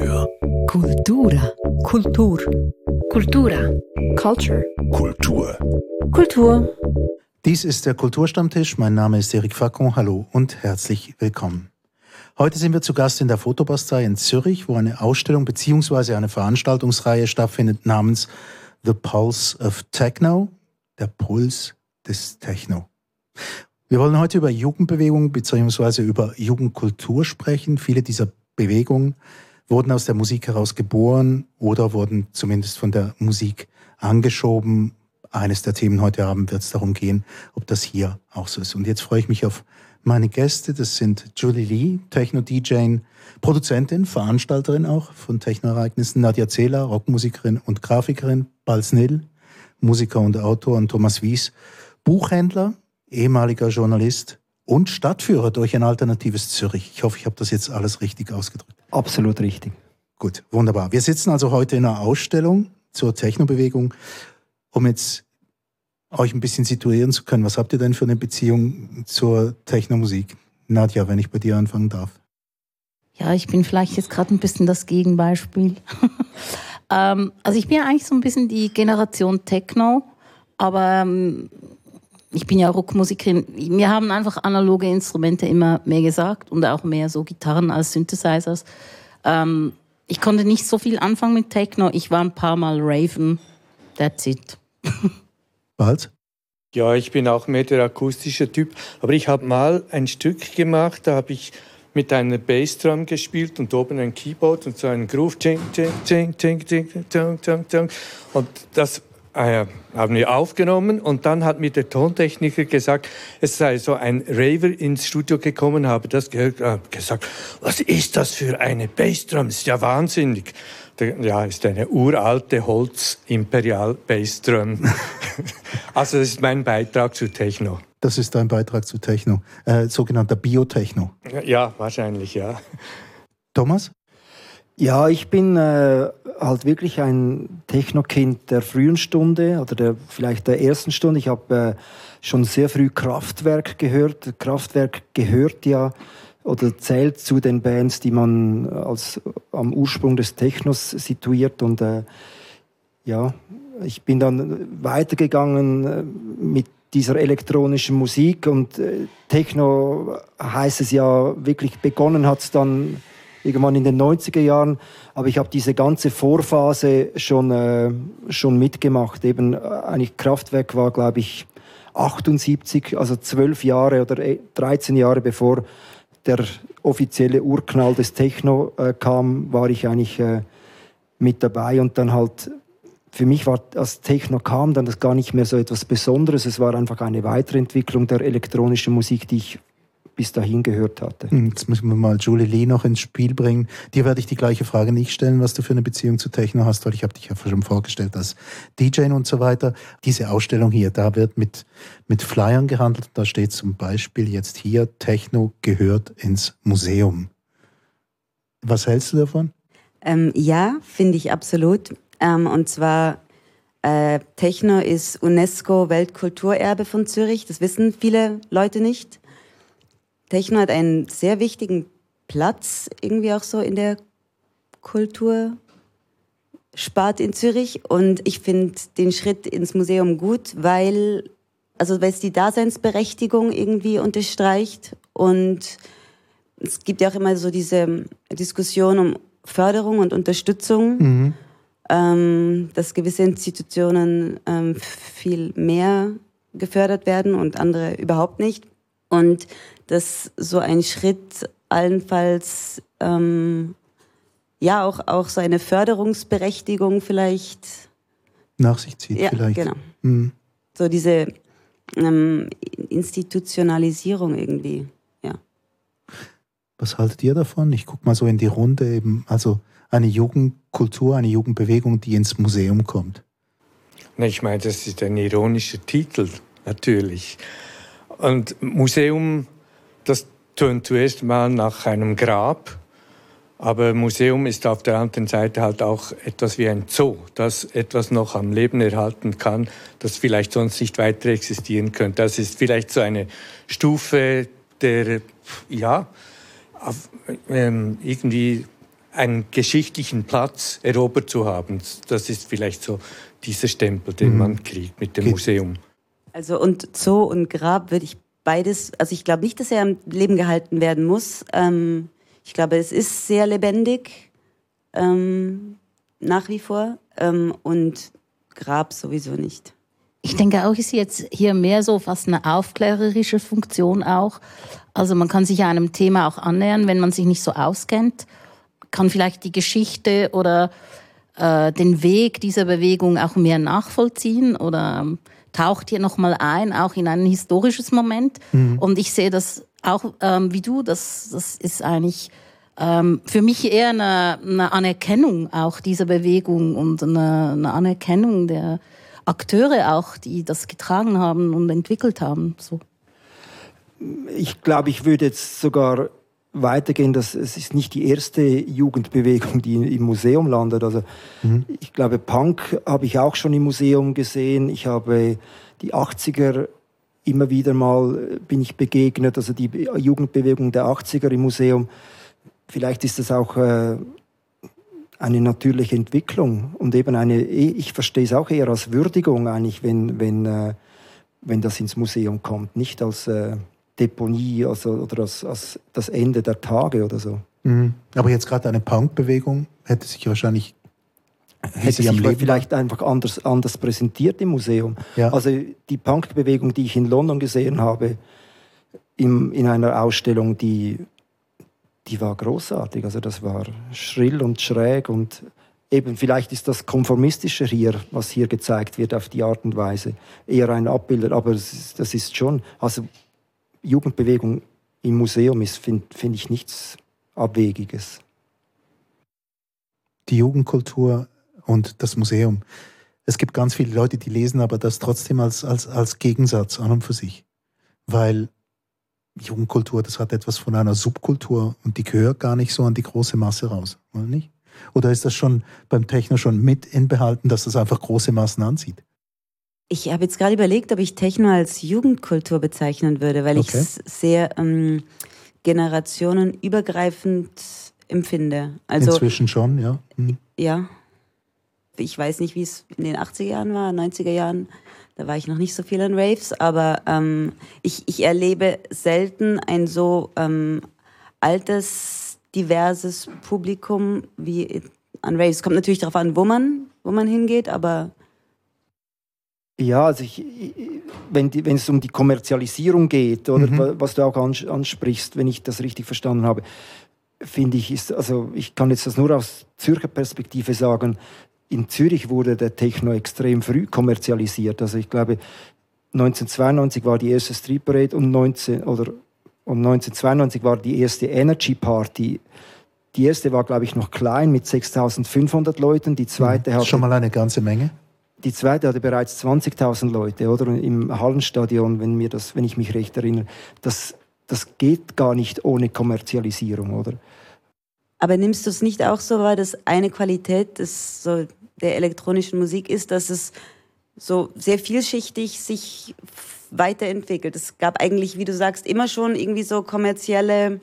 Kultur. Kultura. Kultur. Kultura. Culture. Kultur. Kultur. Dies ist der Kulturstammtisch. Mein Name ist Eric Facon. Hallo und herzlich willkommen. Heute sind wir zu Gast in der Fotobastei in Zürich, wo eine Ausstellung bzw. eine Veranstaltungsreihe stattfindet namens The Pulse of Techno, der Puls des Techno. Wir wollen heute über Jugendbewegung bzw. über Jugendkultur sprechen. Viele dieser Bewegungen wurden aus der Musik heraus geboren oder wurden zumindest von der Musik angeschoben. Eines der Themen heute Abend wird es darum gehen, ob das hier auch so ist. Und jetzt freue ich mich auf meine Gäste. Das sind Julie Lee, Techno-DJ, Produzentin, Veranstalterin auch von Techno-Ereignissen, Nadja Zehler, Rockmusikerin und Grafikerin, Balz Nil, Musiker und Autor und Thomas Wies, Buchhändler, ehemaliger Journalist und Stadtführer durch ein alternatives Zürich. Ich hoffe, ich habe das jetzt alles richtig ausgedrückt. Absolut richtig. Gut, wunderbar. Wir sitzen also heute in einer Ausstellung zur Technobewegung, um jetzt euch ein bisschen situieren zu können. Was habt ihr denn für eine Beziehung zur Technomusik? Nadja, wenn ich bei dir anfangen darf. Ja, ich bin vielleicht jetzt gerade ein bisschen das Gegenbeispiel. ähm, also ich bin ja eigentlich so ein bisschen die Generation Techno, aber ähm, ich bin ja Rockmusikerin. Wir haben einfach analoge Instrumente immer mehr gesagt und auch mehr so Gitarren als Synthesizers. Ähm, ich konnte nicht so viel anfangen mit Techno. Ich war ein paar Mal Raven. That's it. Bald? Ja, ich bin auch mehr der akustische Typ. Aber ich habe mal ein Stück gemacht, da habe ich mit einer Bassdrum gespielt und oben ein Keyboard und so einen Groove. Und das äh, haben wir aufgenommen und dann hat mir der Tontechniker gesagt, es sei so ein Raver ins Studio gekommen, habe das gehört, äh, gesagt, was ist das für eine Bassdrum? Das ist ja wahnsinnig. Ja, ist eine uralte Holz-Imperial-Bassdrum. also das ist mein Beitrag zu Techno. Das ist dein Beitrag zu Techno, äh, sogenannter Biotechno. Ja, wahrscheinlich, ja. Thomas? Ja, ich bin äh, halt wirklich ein Techno-Kind der frühen Stunde oder der, vielleicht der ersten Stunde. Ich habe äh, schon sehr früh Kraftwerk gehört. Kraftwerk gehört ja oder zählt zu den Bands, die man als am Ursprung des Technos situiert. Und äh, ja, ich bin dann weitergegangen äh, mit dieser elektronischen Musik und äh, Techno heißt es ja wirklich begonnen hat es dann irgendwann in den 90er Jahren. Aber ich habe diese ganze Vorphase schon, äh, schon mitgemacht. Eben äh, eigentlich Kraftwerk war, glaube ich, 78, also zwölf Jahre oder 13 äh, Jahre bevor der offizielle Urknall des Techno äh, kam, war ich eigentlich äh, mit dabei und dann halt für mich war, als Techno kam, dann das gar nicht mehr so etwas Besonderes. Es war einfach eine Weiterentwicklung der elektronischen Musik, die ich bis dahin gehört hatte. Hm, jetzt müssen wir mal Julie Lee noch ins Spiel bringen. Dir werde ich die gleiche Frage nicht stellen, was du für eine Beziehung zu Techno hast, weil ich habe dich ja schon vorgestellt als DJ und so weiter. Diese Ausstellung hier, da wird mit, mit Flyern gehandelt. Da steht zum Beispiel jetzt hier, Techno gehört ins Museum. Was hältst du davon? Ähm, ja, finde ich absolut. Ähm, und zwar äh, Techno ist UNESCO Weltkulturerbe von Zürich. Das wissen viele Leute nicht. Techno hat einen sehr wichtigen Platz irgendwie auch so in der Kultur spart in Zürich und ich finde den Schritt ins Museum gut, weil also weil es die Daseinsberechtigung irgendwie unterstreicht und es gibt ja auch immer so diese Diskussion um Förderung und Unterstützung, mhm. ähm, dass gewisse Institutionen ähm, viel mehr gefördert werden und andere überhaupt nicht. Und dass so ein Schritt allenfalls ähm, ja auch, auch so eine Förderungsberechtigung vielleicht nach sich zieht. Ja, vielleicht. genau. Mhm. So diese ähm, Institutionalisierung irgendwie, ja. Was haltet ihr davon? Ich gucke mal so in die Runde eben, also eine Jugendkultur, eine Jugendbewegung, die ins Museum kommt. Na, ich meine, das ist ein ironischer Titel, natürlich. Und Museum das tönt zuerst mal nach einem Grab, aber Museum ist auf der anderen Seite halt auch etwas wie ein Zoo, das etwas noch am Leben erhalten kann, das vielleicht sonst nicht weiter existieren könnte. Das ist vielleicht so eine Stufe der, ja, auf, ähm, irgendwie einen geschichtlichen Platz erobert zu haben. Das ist vielleicht so dieser Stempel, den mhm. man kriegt mit dem. Museum. Also und Zoo und Grab würde ich beides, also ich glaube nicht, dass er am Leben gehalten werden muss. Ähm, ich glaube, es ist sehr lebendig ähm, nach wie vor ähm, und Grab sowieso nicht. Ich denke auch, ist jetzt hier mehr so fast eine aufklärerische Funktion auch. Also man kann sich einem Thema auch annähern, wenn man sich nicht so auskennt, kann vielleicht die Geschichte oder äh, den Weg dieser Bewegung auch mehr nachvollziehen oder ähm, taucht hier nochmal ein, auch in ein historisches Moment. Mhm. Und ich sehe das auch ähm, wie du, das, das ist eigentlich ähm, für mich eher eine, eine, Anerkennung auch dieser Bewegung und eine, eine, Anerkennung der Akteure auch, die das getragen haben und entwickelt haben. So. Ich glaube, ich würde jetzt sogar weitergehen, dass es ist nicht die erste Jugendbewegung, die im Museum landet. Also mhm. ich glaube, Punk habe ich auch schon im Museum gesehen. Ich habe die 80er immer wieder mal bin ich begegnet, also die Jugendbewegung der 80er im Museum vielleicht ist das auch äh, eine natürliche Entwicklung und eben eine, ich verstehe es auch eher als Würdigung eigentlich, wenn, wenn, äh, wenn das ins Museum kommt, nicht als äh, Deponie also, oder als, als das Ende der Tage oder so. Mhm. Aber jetzt gerade eine Punkbewegung hätte sich wahrscheinlich hätte sich vielleicht einfach anders, anders präsentiert im Museum. Ja. Also die Punkbewegung, die ich in London gesehen habe, im, in einer Ausstellung, die die war großartig. Also das war schrill und schräg und eben vielleicht ist das konformistischer hier, was hier gezeigt wird auf die Art und Weise. Eher ein Abbild, aber das ist schon, also Jugendbewegung im Museum ist, finde find ich nichts Abwegiges. Die Jugendkultur und das Museum. Es gibt ganz viele Leute, die lesen aber das trotzdem als, als, als Gegensatz an und für sich. Weil Jugendkultur, das hat etwas von einer Subkultur und die gehört gar nicht so an die große Masse raus, oder nicht? Oder ist das schon beim Techno schon mit inbehalten, dass das einfach große Massen anzieht? Ich habe jetzt gerade überlegt, ob ich Techno als Jugendkultur bezeichnen würde, weil okay. ich es sehr ähm, generationenübergreifend empfinde. Also, Inzwischen schon, ja. Mhm. Ja. Ich weiß nicht, wie es in den 80er Jahren war, 90er Jahren. Da war ich noch nicht so viel an Raves, aber ähm, ich, ich erlebe selten ein so ähm, altes, diverses Publikum wie an Raves. Kommt natürlich darauf an, wo man, wo man hingeht, aber ja, also ich, wenn, die, wenn, es um die Kommerzialisierung geht, oder mhm. was du auch ansprichst, wenn ich das richtig verstanden habe, finde ich, ist, also ich kann jetzt das nur aus Zürcher Perspektive sagen, in Zürich wurde der Techno extrem früh kommerzialisiert. Also ich glaube, 1992 war die erste Street Parade und, 19, oder, und 1992 war die erste Energy Party. Die erste war, glaube ich, noch klein mit 6500 Leuten. Die zweite mhm. hatte. Schon mal eine ganze Menge. Die zweite hatte bereits 20.000 Leute, oder? Im Hallenstadion, wenn, mir das, wenn ich mich recht erinnere. Das, das geht gar nicht ohne Kommerzialisierung, oder? Aber nimmst du es nicht auch so weil das eine Qualität des so der elektronischen Musik ist, dass es so sehr vielschichtig sich weiterentwickelt. Es gab eigentlich, wie du sagst, immer schon irgendwie so kommerzielle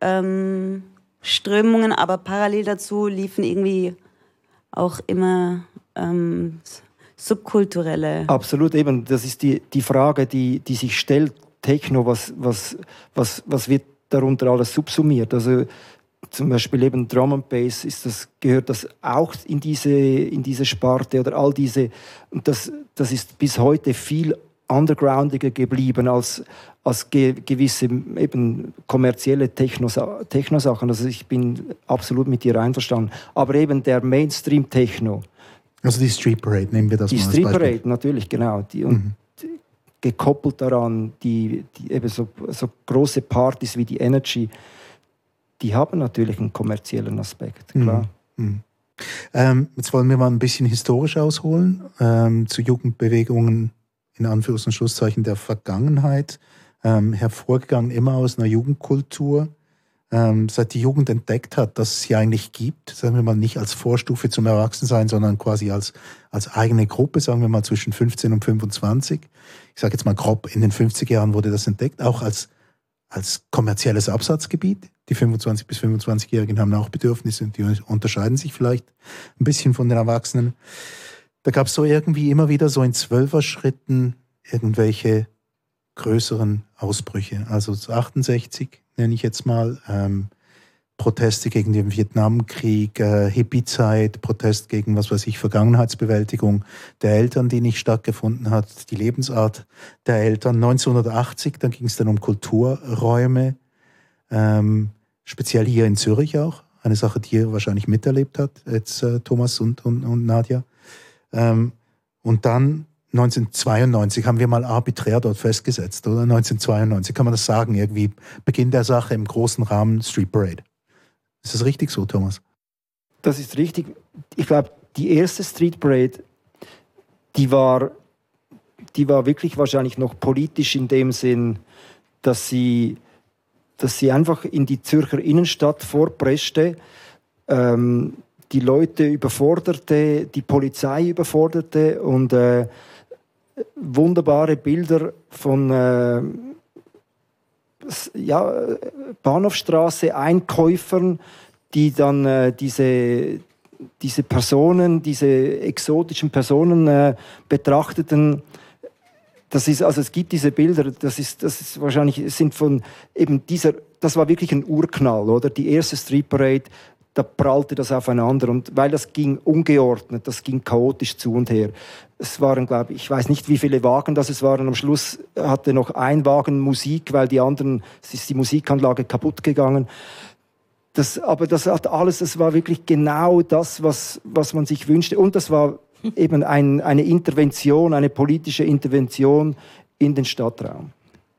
ähm, Strömungen, aber parallel dazu liefen irgendwie auch immer ähm, subkulturelle. Absolut, eben. Das ist die, die Frage, die, die sich stellt. Techno, was, was, was, was wird darunter alles subsumiert? Also zum Beispiel eben Drum and Bass ist das, gehört das auch in diese, in diese Sparte oder all diese, und das, das ist bis heute viel undergroundiger geblieben als, als ge gewisse eben kommerzielle Techno-Sachen. Techno also ich bin absolut mit dir einverstanden. Aber eben der Mainstream-Techno. Also die Street Parade, nehmen wir das die mal Die Street Parade, natürlich, genau. Die, und mhm. gekoppelt daran, die, die eben so, so große Partys wie die Energy, die haben natürlich einen kommerziellen Aspekt, klar. Mhm. Mhm. Ähm, jetzt wollen wir mal ein bisschen historisch ausholen ähm, zu Jugendbewegungen in Anführungs- und Schlusszeichen der Vergangenheit, ähm, hervorgegangen immer aus einer Jugendkultur. Ähm, seit die Jugend entdeckt hat, dass es sie eigentlich gibt, sagen wir mal nicht als Vorstufe zum Erwachsensein, sondern quasi als, als eigene Gruppe, sagen wir mal zwischen 15 und 25. Ich sage jetzt mal grob, in den 50er Jahren wurde das entdeckt, auch als, als kommerzielles Absatzgebiet Die 25- bis 25-Jährigen haben auch Bedürfnisse und die unterscheiden sich vielleicht ein bisschen von den Erwachsenen. Da gab es so irgendwie immer wieder so in Zwölfer-Schritten irgendwelche größeren Ausbrüche. Also 68 nenne ich jetzt mal, ähm, Proteste gegen den Vietnamkrieg, äh, Hippie-Zeit, Protest gegen, was weiß ich, Vergangenheitsbewältigung der Eltern, die nicht stattgefunden hat, die Lebensart der Eltern. 1980, dann ging es dann um Kulturräume, ähm, speziell hier in Zürich auch, eine Sache, die ihr wahrscheinlich miterlebt habt, jetzt äh, Thomas und, und, und Nadja. Ähm, und dann 1992 haben wir mal arbiträr dort festgesetzt, oder? 1992 kann man das sagen, irgendwie Beginn der Sache im großen Rahmen Street Parade. Ist das richtig so, Thomas? Das ist richtig. Ich glaube, die erste Street Parade, die war, die war wirklich wahrscheinlich noch politisch in dem Sinn, dass sie, dass sie einfach in die Zürcher Innenstadt vorpreschte, ähm, die Leute überforderte, die Polizei überforderte und äh, wunderbare Bilder von äh, ja, Bahnhofstraße, Einkäufern, die dann äh, diese, diese Personen, diese exotischen Personen äh, betrachteten. Das ist, also es gibt diese Bilder, das ist, das ist wahrscheinlich, sind von eben dieser, das war wirklich ein Urknall, oder? Die erste Street Parade, da prallte das aufeinander und weil das ging ungeordnet, das ging chaotisch zu und her. Es waren, glaube ich, ich weiß nicht, wie viele Wagen das es waren. Am Schluss hatte noch ein Wagen Musik, weil die anderen, es ist die Musikanlage kaputt gegangen. Das, aber das hat alles, das war wirklich genau das, was, was man sich wünschte. Und das war eben ein, eine Intervention, eine politische Intervention in den Stadtraum.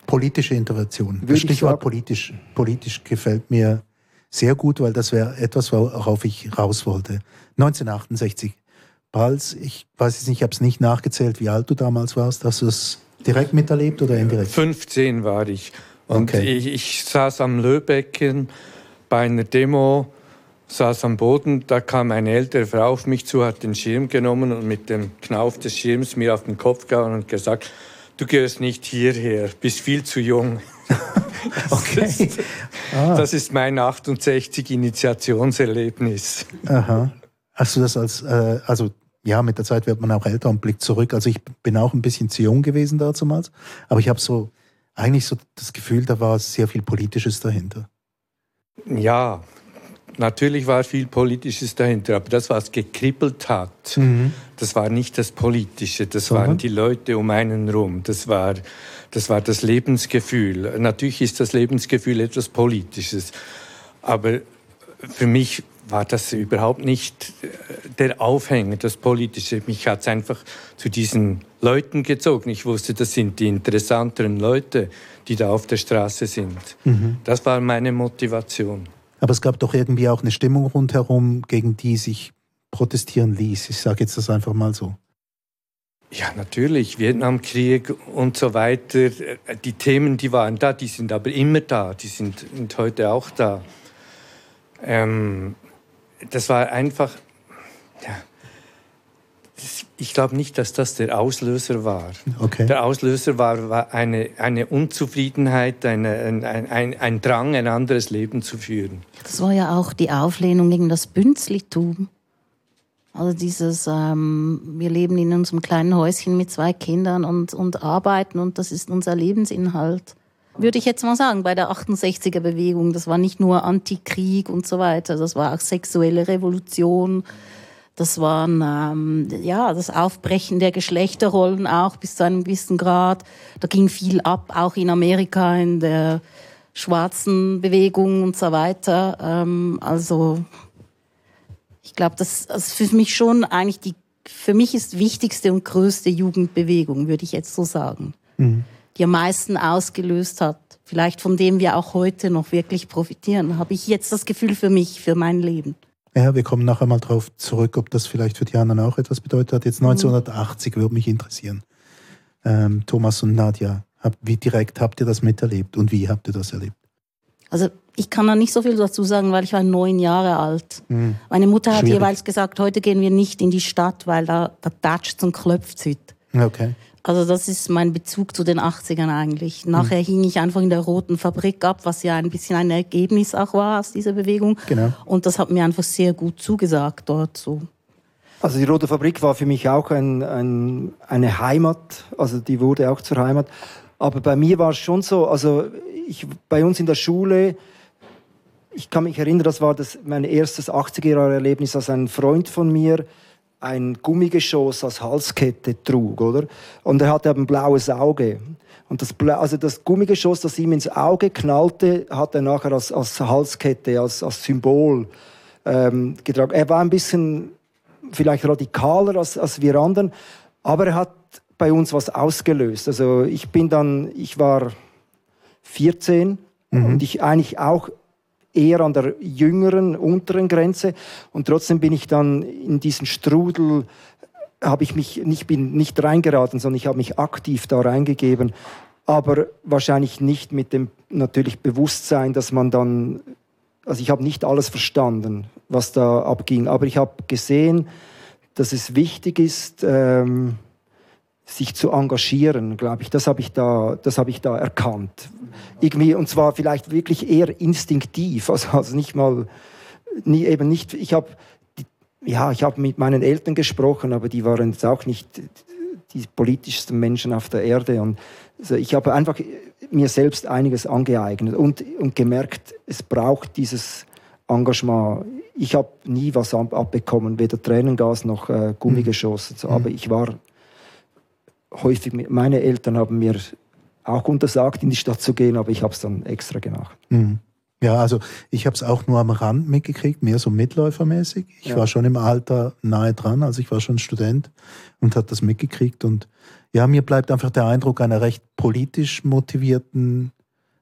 Politische Intervention. das Stichwort politisch, politisch gefällt mir sehr gut, weil das wäre etwas, worauf ich raus wollte. 1968 Pals, ich weiß jetzt nicht, ich habe es nicht nachgezählt, wie alt du damals warst. Hast du es direkt miterlebt oder indirekt? 15 war ich. Und okay. ich, ich saß am Löbecken bei einer Demo, saß am Boden, da kam eine ältere Frau auf mich zu, hat den Schirm genommen und mit dem Knauf des Schirms mir auf den Kopf gehauen und gesagt, du gehörst nicht hierher, bist viel zu jung. okay. Das ist, ah. das ist mein 68 Initiationserlebnis. Aha. Hast du das als, äh, also ja, mit der Zeit wird man auch älter und blickt zurück. Also ich bin auch ein bisschen zu jung gewesen damals, aber ich habe so eigentlich so das Gefühl, da war sehr viel Politisches dahinter. Ja, natürlich war viel Politisches dahinter, aber das, was gekribbelt hat, mhm. das war nicht das Politische, das Sondern? waren die Leute um einen rum, das war, das war das Lebensgefühl. Natürlich ist das Lebensgefühl etwas Politisches, aber für mich war das überhaupt nicht äh, der Aufhänger, das Politische. Mich hat es einfach zu diesen Leuten gezogen. Ich wusste, das sind die interessanteren Leute, die da auf der Straße sind. Mhm. Das war meine Motivation. Aber es gab doch irgendwie auch eine Stimmung rundherum, gegen die sich protestieren ließ. Ich sage jetzt das einfach mal so. Ja, natürlich, Vietnamkrieg und so weiter. Die Themen, die waren da, die sind aber immer da, die sind, sind heute auch da. Ähm, das war einfach, ja, ich glaube nicht, dass das der Auslöser war. Okay. Der Auslöser war, war eine, eine Unzufriedenheit, eine, ein, ein, ein, Drang, ein anderes Leben zu führen. Das war ja auch die Auflehnung gegen das Bünzlitum. Also dieses, ähm, wir leben in unserem kleinen Häuschen mit zwei Kindern und, und arbeiten und das ist unser Lebensinhalt würde ich jetzt mal sagen, bei der 68er Bewegung. Das war nicht nur Antikrieg und so weiter, das war auch sexuelle Revolution. Das waren ähm, ja das Aufbrechen der Geschlechterrollen auch bis zu einem gewissen Grad. Da ging viel ab, auch in Amerika in der schwarzen Bewegung und so weiter. Ähm, also ich glaube, das, ist für mich schon eigentlich die für mich ist wichtigste und größte Jugendbewegung, würde ich jetzt so sagen. Mhm die am meisten ausgelöst hat, vielleicht von dem wir auch heute noch wirklich profitieren, habe ich jetzt das Gefühl für mich, für mein Leben. Ja, wir kommen nachher mal drauf zurück, ob das vielleicht für die anderen auch etwas bedeutet hat. Jetzt 1980 mhm. würde mich interessieren. Ähm, Thomas und Nadja, hab, wie direkt habt ihr das miterlebt und wie habt ihr das erlebt? Also ich kann da nicht so viel dazu sagen, weil ich war neun Jahre alt. Mhm. Meine Mutter hat Schwierig. jeweils gesagt, heute gehen wir nicht in die Stadt, weil da, da datscht und klopft es Okay. Also das ist mein Bezug zu den 80ern eigentlich. Nachher mhm. hing ich einfach in der Roten Fabrik ab, was ja ein bisschen ein Ergebnis auch war aus dieser Bewegung. Genau. Und das hat mir einfach sehr gut zugesagt dort so. Also die Rote Fabrik war für mich auch ein, ein, eine Heimat, also die wurde auch zur Heimat. Aber bei mir war es schon so, also ich, bei uns in der Schule, ich kann mich erinnern, das war das, mein erstes 80er-Jahre-Erlebnis, als ein Freund von mir ein Gummigeschoss als Halskette trug, oder? Und er hatte ein blaues Auge. Und das, also das Gummigeschoss, das ihm ins Auge knallte, hat er nachher als, als Halskette, als, als Symbol ähm, getragen. Er war ein bisschen vielleicht radikaler als, als wir anderen, aber er hat bei uns was ausgelöst. Also ich bin dann, ich war 14 mhm. und ich eigentlich auch eher an der jüngeren, unteren Grenze. Und trotzdem bin ich dann in diesen Strudel, habe ich mich nicht, bin nicht reingeraten, sondern ich habe mich aktiv da reingegeben. Aber wahrscheinlich nicht mit dem natürlich Bewusstsein, dass man dann, also ich habe nicht alles verstanden, was da abging. Aber ich habe gesehen, dass es wichtig ist, ähm, sich zu engagieren, glaube ich. Das habe ich da, das habe ich da erkannt. Irgendwie und zwar vielleicht wirklich eher instinktiv, also, also nicht mal, nie, eben nicht. Ich habe, ja, ich habe mit meinen Eltern gesprochen, aber die waren jetzt auch nicht die politischsten Menschen auf der Erde und also ich habe einfach mir selbst einiges angeeignet und, und gemerkt, es braucht dieses Engagement. Ich habe nie was abbekommen, weder Tränengas noch äh, Gummi geschossen, so, aber ich war häufig, mit, meine Eltern haben mir auch untersagt, in die Stadt zu gehen, aber ich habe es dann extra gemacht. Mhm. Ja, also ich habe es auch nur am Rand mitgekriegt, mehr so mitläufermäßig. Ich ja. war schon im Alter nahe dran, also ich war schon Student und habe das mitgekriegt. Und ja, mir bleibt einfach der Eindruck einer recht politisch motivierten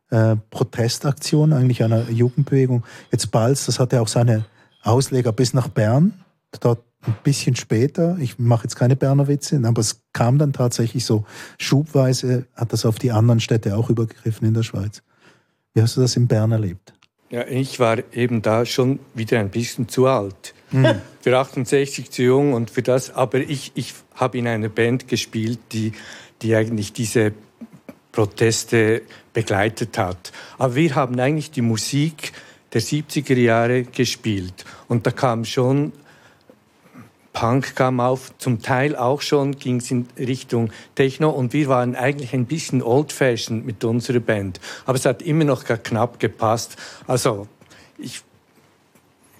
äh, Protestaktion, eigentlich einer Jugendbewegung. Jetzt Balz, das hatte auch seine Ausleger bis nach Bern. Dort ein bisschen später, ich mache jetzt keine Berner Witze, aber es kam dann tatsächlich so schubweise, hat das auf die anderen Städte auch übergegriffen in der Schweiz. Wie hast du das in Bern erlebt? Ja, ich war eben da schon wieder ein bisschen zu alt. Mhm. Für 68 zu jung und für das, aber ich, ich habe in einer Band gespielt, die, die eigentlich diese Proteste begleitet hat. Aber wir haben eigentlich die Musik der 70er Jahre gespielt und da kam schon Punk kam auf, zum Teil auch schon ging es in Richtung Techno und wir waren eigentlich ein bisschen old-fashioned mit unserer Band. Aber es hat immer noch knapp gepasst. Also ich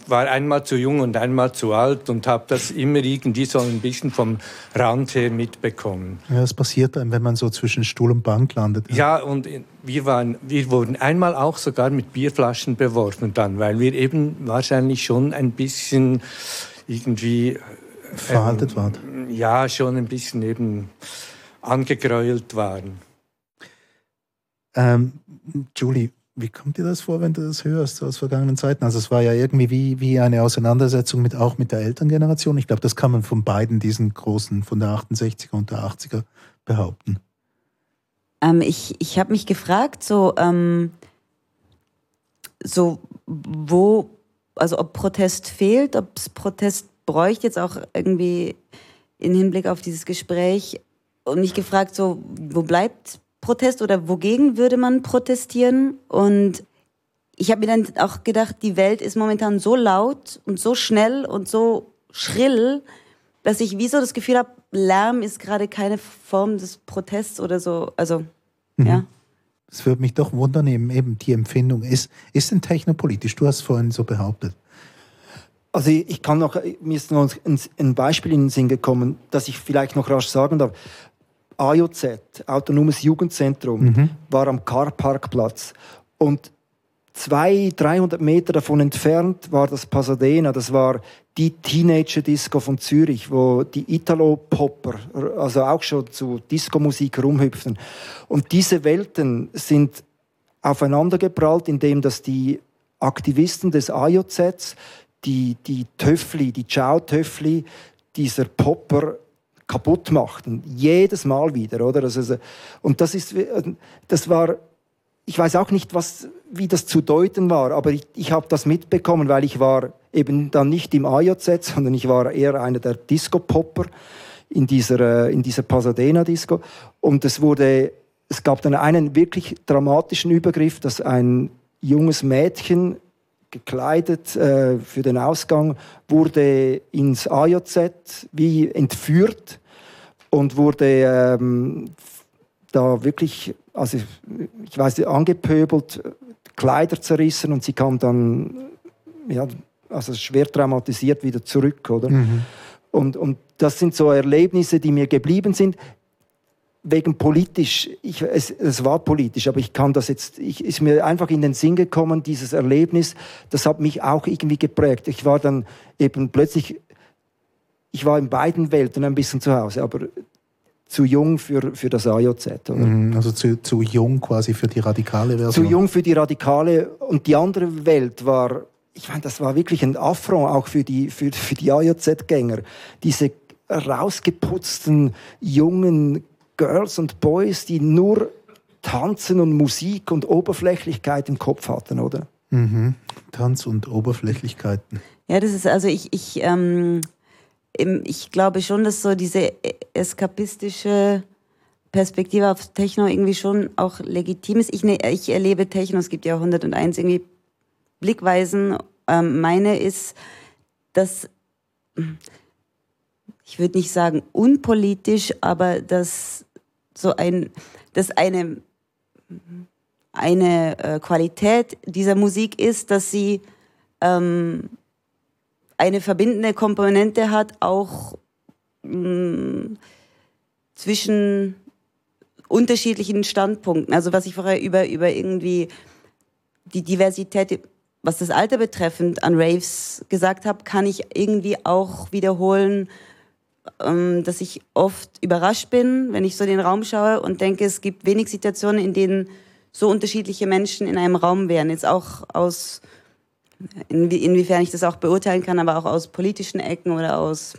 war einmal zu jung und einmal zu alt und habe das immer irgendwie so ein bisschen vom Rand her mitbekommen. Ja, das passiert dann, wenn man so zwischen Stuhl und Bank landet. Ja, und wir, waren, wir wurden einmal auch sogar mit Bierflaschen beworfen dann, weil wir eben wahrscheinlich schon ein bisschen irgendwie verhaltet ähm, waren? Ja, schon ein bisschen eben angegräult waren. Ähm, Julie, wie kommt dir das vor, wenn du das hörst aus vergangenen Zeiten? Also es war ja irgendwie wie, wie eine Auseinandersetzung mit auch mit der Elterngeneration. Ich glaube, das kann man von beiden diesen großen, von der 68er und der 80er behaupten. Ähm, ich ich habe mich gefragt, so, ähm, so wo, also ob Protest fehlt, ob es Protest bräuchte jetzt auch irgendwie in Hinblick auf dieses Gespräch und mich gefragt, so, wo bleibt Protest oder wogegen würde man protestieren? Und ich habe mir dann auch gedacht, die Welt ist momentan so laut und so schnell und so schrill, dass ich wie so das Gefühl habe, Lärm ist gerade keine Form des Protests oder so. Also, mhm. ja. Es würde mich doch wundern, eben die Empfindung. Ist, ist denn technopolitisch? Du hast vorhin so behauptet. Also ich kann noch, mir ist noch ein Beispiel in den Sinn gekommen, das ich vielleicht noch rasch sagen darf. AJZ, Autonomes Jugendzentrum, mhm. war am Karparkplatz und zwei, 300 Meter davon entfernt war das Pasadena, das war die Teenager-Disco von Zürich, wo die Italo-Popper, also auch schon zu Disco-Musik rumhüpften. Und diese Welten sind aufeinandergeprallt, indem dass die Aktivisten des AJZs die, die Töffli, die Ciao-Töffli dieser Popper kaputt machten. Jedes Mal wieder, oder? Also, und das ist, das war, ich weiß auch nicht, was, wie das zu deuten war, aber ich, ich habe das mitbekommen, weil ich war eben dann nicht im AJZ, sondern ich war eher einer der Disco-Popper in dieser, in dieser Pasadena-Disco. Und es wurde, es gab dann einen wirklich dramatischen Übergriff, dass ein junges Mädchen gekleidet äh, für den Ausgang, wurde ins AJZ wie entführt und wurde ähm, da wirklich, also ich weiß nicht, angepöbelt, Kleider zerrissen und sie kam dann ja, also schwer traumatisiert wieder zurück, oder? Mhm. Und, und das sind so Erlebnisse, die mir geblieben sind wegen politisch, ich, es, es, war politisch, aber ich kann das jetzt, ich, ist mir einfach in den Sinn gekommen, dieses Erlebnis, das hat mich auch irgendwie geprägt. Ich war dann eben plötzlich, ich war in beiden Welten ein bisschen zu Hause, aber zu jung für, für das AJZ. Oder? Mhm, also zu, zu jung quasi für die radikale Version. Zu jung für die radikale und die andere Welt war, ich meine, das war wirklich ein Affront auch für die, für, für die AJZ-Gänger. Diese rausgeputzten jungen Girls und Boys, die nur Tanzen und Musik und Oberflächlichkeit im Kopf hatten, oder? Mhm. Tanz und Oberflächlichkeiten. Ja, das ist also ich, ich, ähm, ich glaube schon, dass so diese eskapistische Perspektive auf Techno irgendwie schon auch legitim ist. Ich, ne, ich erlebe Techno, es gibt ja 101 irgendwie Blickweisen. Ähm, meine ist, dass ich würde nicht sagen unpolitisch, aber dass so ein, dass eine, eine äh, Qualität dieser Musik ist, dass sie ähm, eine verbindende Komponente hat, auch mh, mm, zwischen unterschiedlichen Standpunkten. Also was ich vorher über, über irgendwie die Diversität, was das Alter betreffend an Raves gesagt habe, kann ich irgendwie auch wiederholen dass ich oft überrascht bin, wenn ich so den Raum schaue und denke, es gibt wenig Situationen, in denen so unterschiedliche Menschen in einem Raum wären. Jetzt auch aus, inwie inwiefern ich das auch beurteilen kann, aber auch aus politischen Ecken oder aus.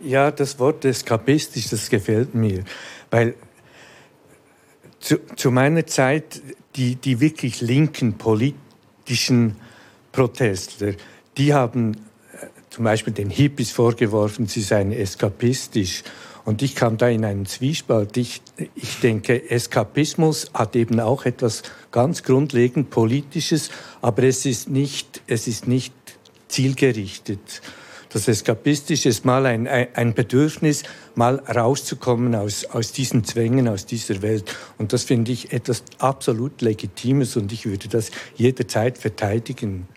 Ja, das Wort eskapistisch, das gefällt mir, weil zu, zu meiner Zeit die, die wirklich linken politischen Protestler, die haben zum Beispiel den Hippies vorgeworfen, sie seien eskapistisch. Und ich kam da in einen Zwiespalt. Ich, ich denke, Eskapismus hat eben auch etwas ganz grundlegend Politisches, aber es ist nicht, es ist nicht zielgerichtet. Das Eskapistische ist mal ein, ein Bedürfnis, mal rauszukommen aus, aus diesen Zwängen, aus dieser Welt. Und das finde ich etwas absolut Legitimes und ich würde das jederzeit verteidigen.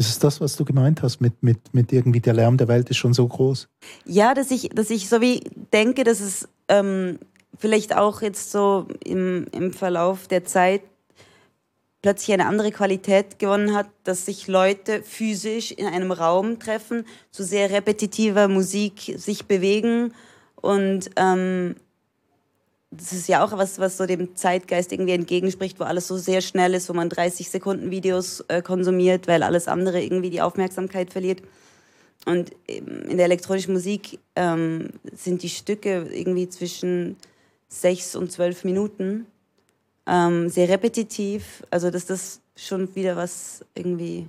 Ist es das, was du gemeint hast, mit, mit, mit irgendwie der Lärm der Welt ist schon so groß? Ja, dass ich, dass ich so wie denke, dass es ähm, vielleicht auch jetzt so im, im Verlauf der Zeit plötzlich eine andere Qualität gewonnen hat, dass sich Leute physisch in einem Raum treffen, zu sehr repetitiver Musik sich bewegen und ähm, das ist ja auch was, was so dem Zeitgeist irgendwie entgegenspricht, wo alles so sehr schnell ist, wo man 30 Sekunden Videos äh, konsumiert, weil alles andere irgendwie die Aufmerksamkeit verliert. Und in der elektronischen Musik ähm, sind die Stücke irgendwie zwischen sechs und zwölf Minuten. Ähm, sehr repetitiv. Also, dass das schon wieder was irgendwie,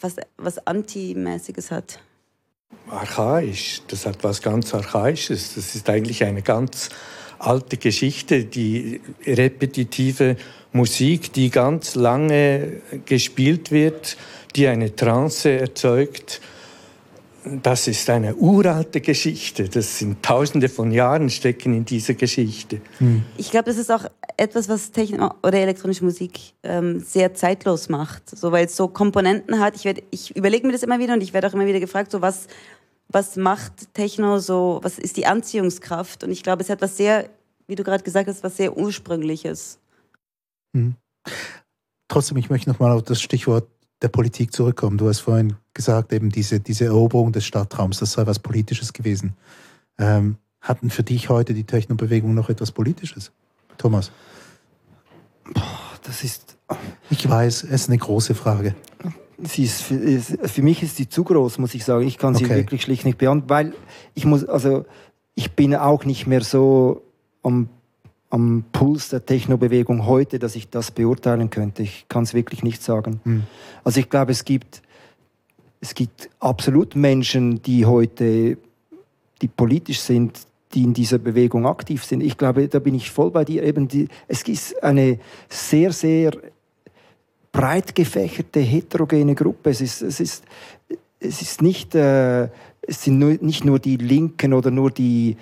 was, was Anti-mäßiges hat. Archaisch, das hat was ganz Archaisches. Das ist eigentlich eine ganz alte Geschichte, die repetitive Musik, die ganz lange gespielt wird, die eine Trance erzeugt. Das ist eine uralte Geschichte. Das sind Tausende von Jahren stecken in dieser Geschichte. Hm. Ich glaube, das ist auch etwas, was Techno oder elektronische Musik ähm, sehr zeitlos macht, so weil es so Komponenten hat. Ich, ich überlege mir das immer wieder und ich werde auch immer wieder gefragt, so was was macht Techno so, was ist die Anziehungskraft? Und ich glaube, es hat was sehr, wie du gerade gesagt hast, was sehr Ursprüngliches. Mhm. Trotzdem, ich möchte nochmal auf das Stichwort der Politik zurückkommen. Du hast vorhin gesagt, eben diese, diese Eroberung des Stadtraums, das sei was Politisches gewesen. Ähm, hatten für dich heute die Technobewegung noch etwas Politisches? Thomas? Das ist. Ich weiß, es ist eine große Frage sie ist für, für, mich ist sie zu groß, muss ich sagen. Ich kann sie okay. wirklich schlicht nicht beantworten, weil ich muss, also ich bin auch nicht mehr so am, am Puls der Technobewegung heute, dass ich das beurteilen könnte. Ich kann es wirklich nicht sagen. Hm. Also ich glaube, es gibt, es gibt absolut Menschen, die heute die politisch sind, die in dieser Bewegung aktiv sind. Ich glaube, da bin ich voll bei dir. Eben die, es ist eine sehr, sehr breit gefächerte, heterogene Gruppe. Es ist, es ist, es ist nicht, äh, es sind nur, nicht nur die Linken oder nur die,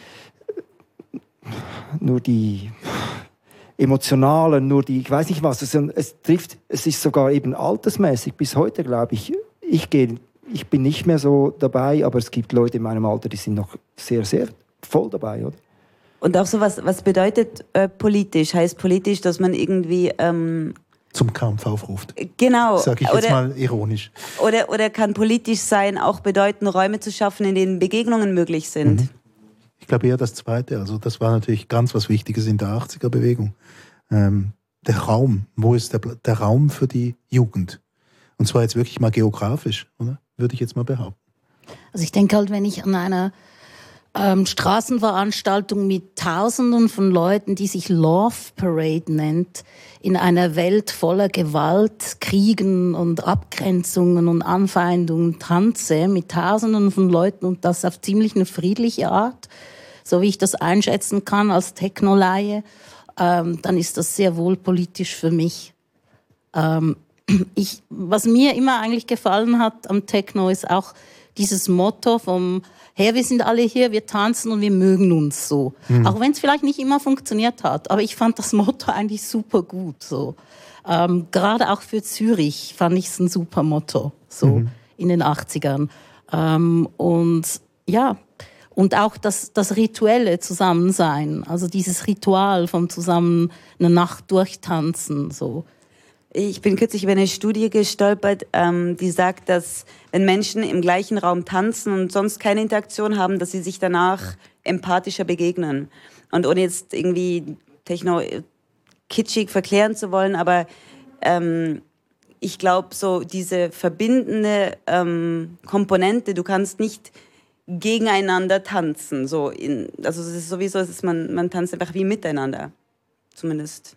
nur die Emotionalen, nur die, ich weiß nicht was. Es, es trifft, es ist sogar eben altersmäßig bis heute, glaube ich. Ich gehe, ich bin nicht mehr so dabei, aber es gibt Leute in meinem Alter, die sind noch sehr, sehr voll dabei, oder? Und auch so was, was bedeutet äh, politisch? Heißt politisch, dass man irgendwie ähm zum Kampf aufruft. Genau. Sage ich jetzt oder, mal ironisch. Oder, oder kann politisch sein auch bedeuten, Räume zu schaffen, in denen Begegnungen möglich sind? Mhm. Ich glaube eher das Zweite. Also das war natürlich ganz was Wichtiges in der 80er-Bewegung. Ähm, der Raum. Wo ist der, der Raum für die Jugend? Und zwar jetzt wirklich mal geografisch, oder? Würde ich jetzt mal behaupten. Also ich denke halt, wenn ich an einer ähm, Straßenveranstaltung mit Tausenden von Leuten, die sich Love Parade nennt, in einer Welt voller Gewalt, Kriegen und Abgrenzungen und Anfeindungen tanze mit Tausenden von Leuten und das auf ziemlich eine friedliche Art, so wie ich das einschätzen kann als Technoleihe, ähm, dann ist das sehr wohl politisch für mich. Ähm, ich, was mir immer eigentlich gefallen hat am Techno ist auch dieses Motto vom hey, wir sind alle hier, wir tanzen und wir mögen uns so. Mhm. Auch wenn es vielleicht nicht immer funktioniert hat. Aber ich fand das Motto eigentlich super gut. So. Ähm, Gerade auch für Zürich fand ich es ein super Motto, so mhm. in den 80ern. Ähm, und ja, und auch das, das rituelle Zusammensein, also dieses Ritual vom zusammen eine Nacht durchtanzen, so. Ich bin kürzlich über eine Studie gestolpert, ähm, die sagt, dass wenn Menschen im gleichen Raum tanzen und sonst keine Interaktion haben, dass sie sich danach empathischer begegnen. Und ohne jetzt irgendwie techno kitschig verklären zu wollen, aber ähm, ich glaube, so diese verbindende ähm, Komponente, du kannst nicht gegeneinander tanzen. So in, also es ist sowieso, es ist man, man tanzt einfach wie miteinander. Zumindest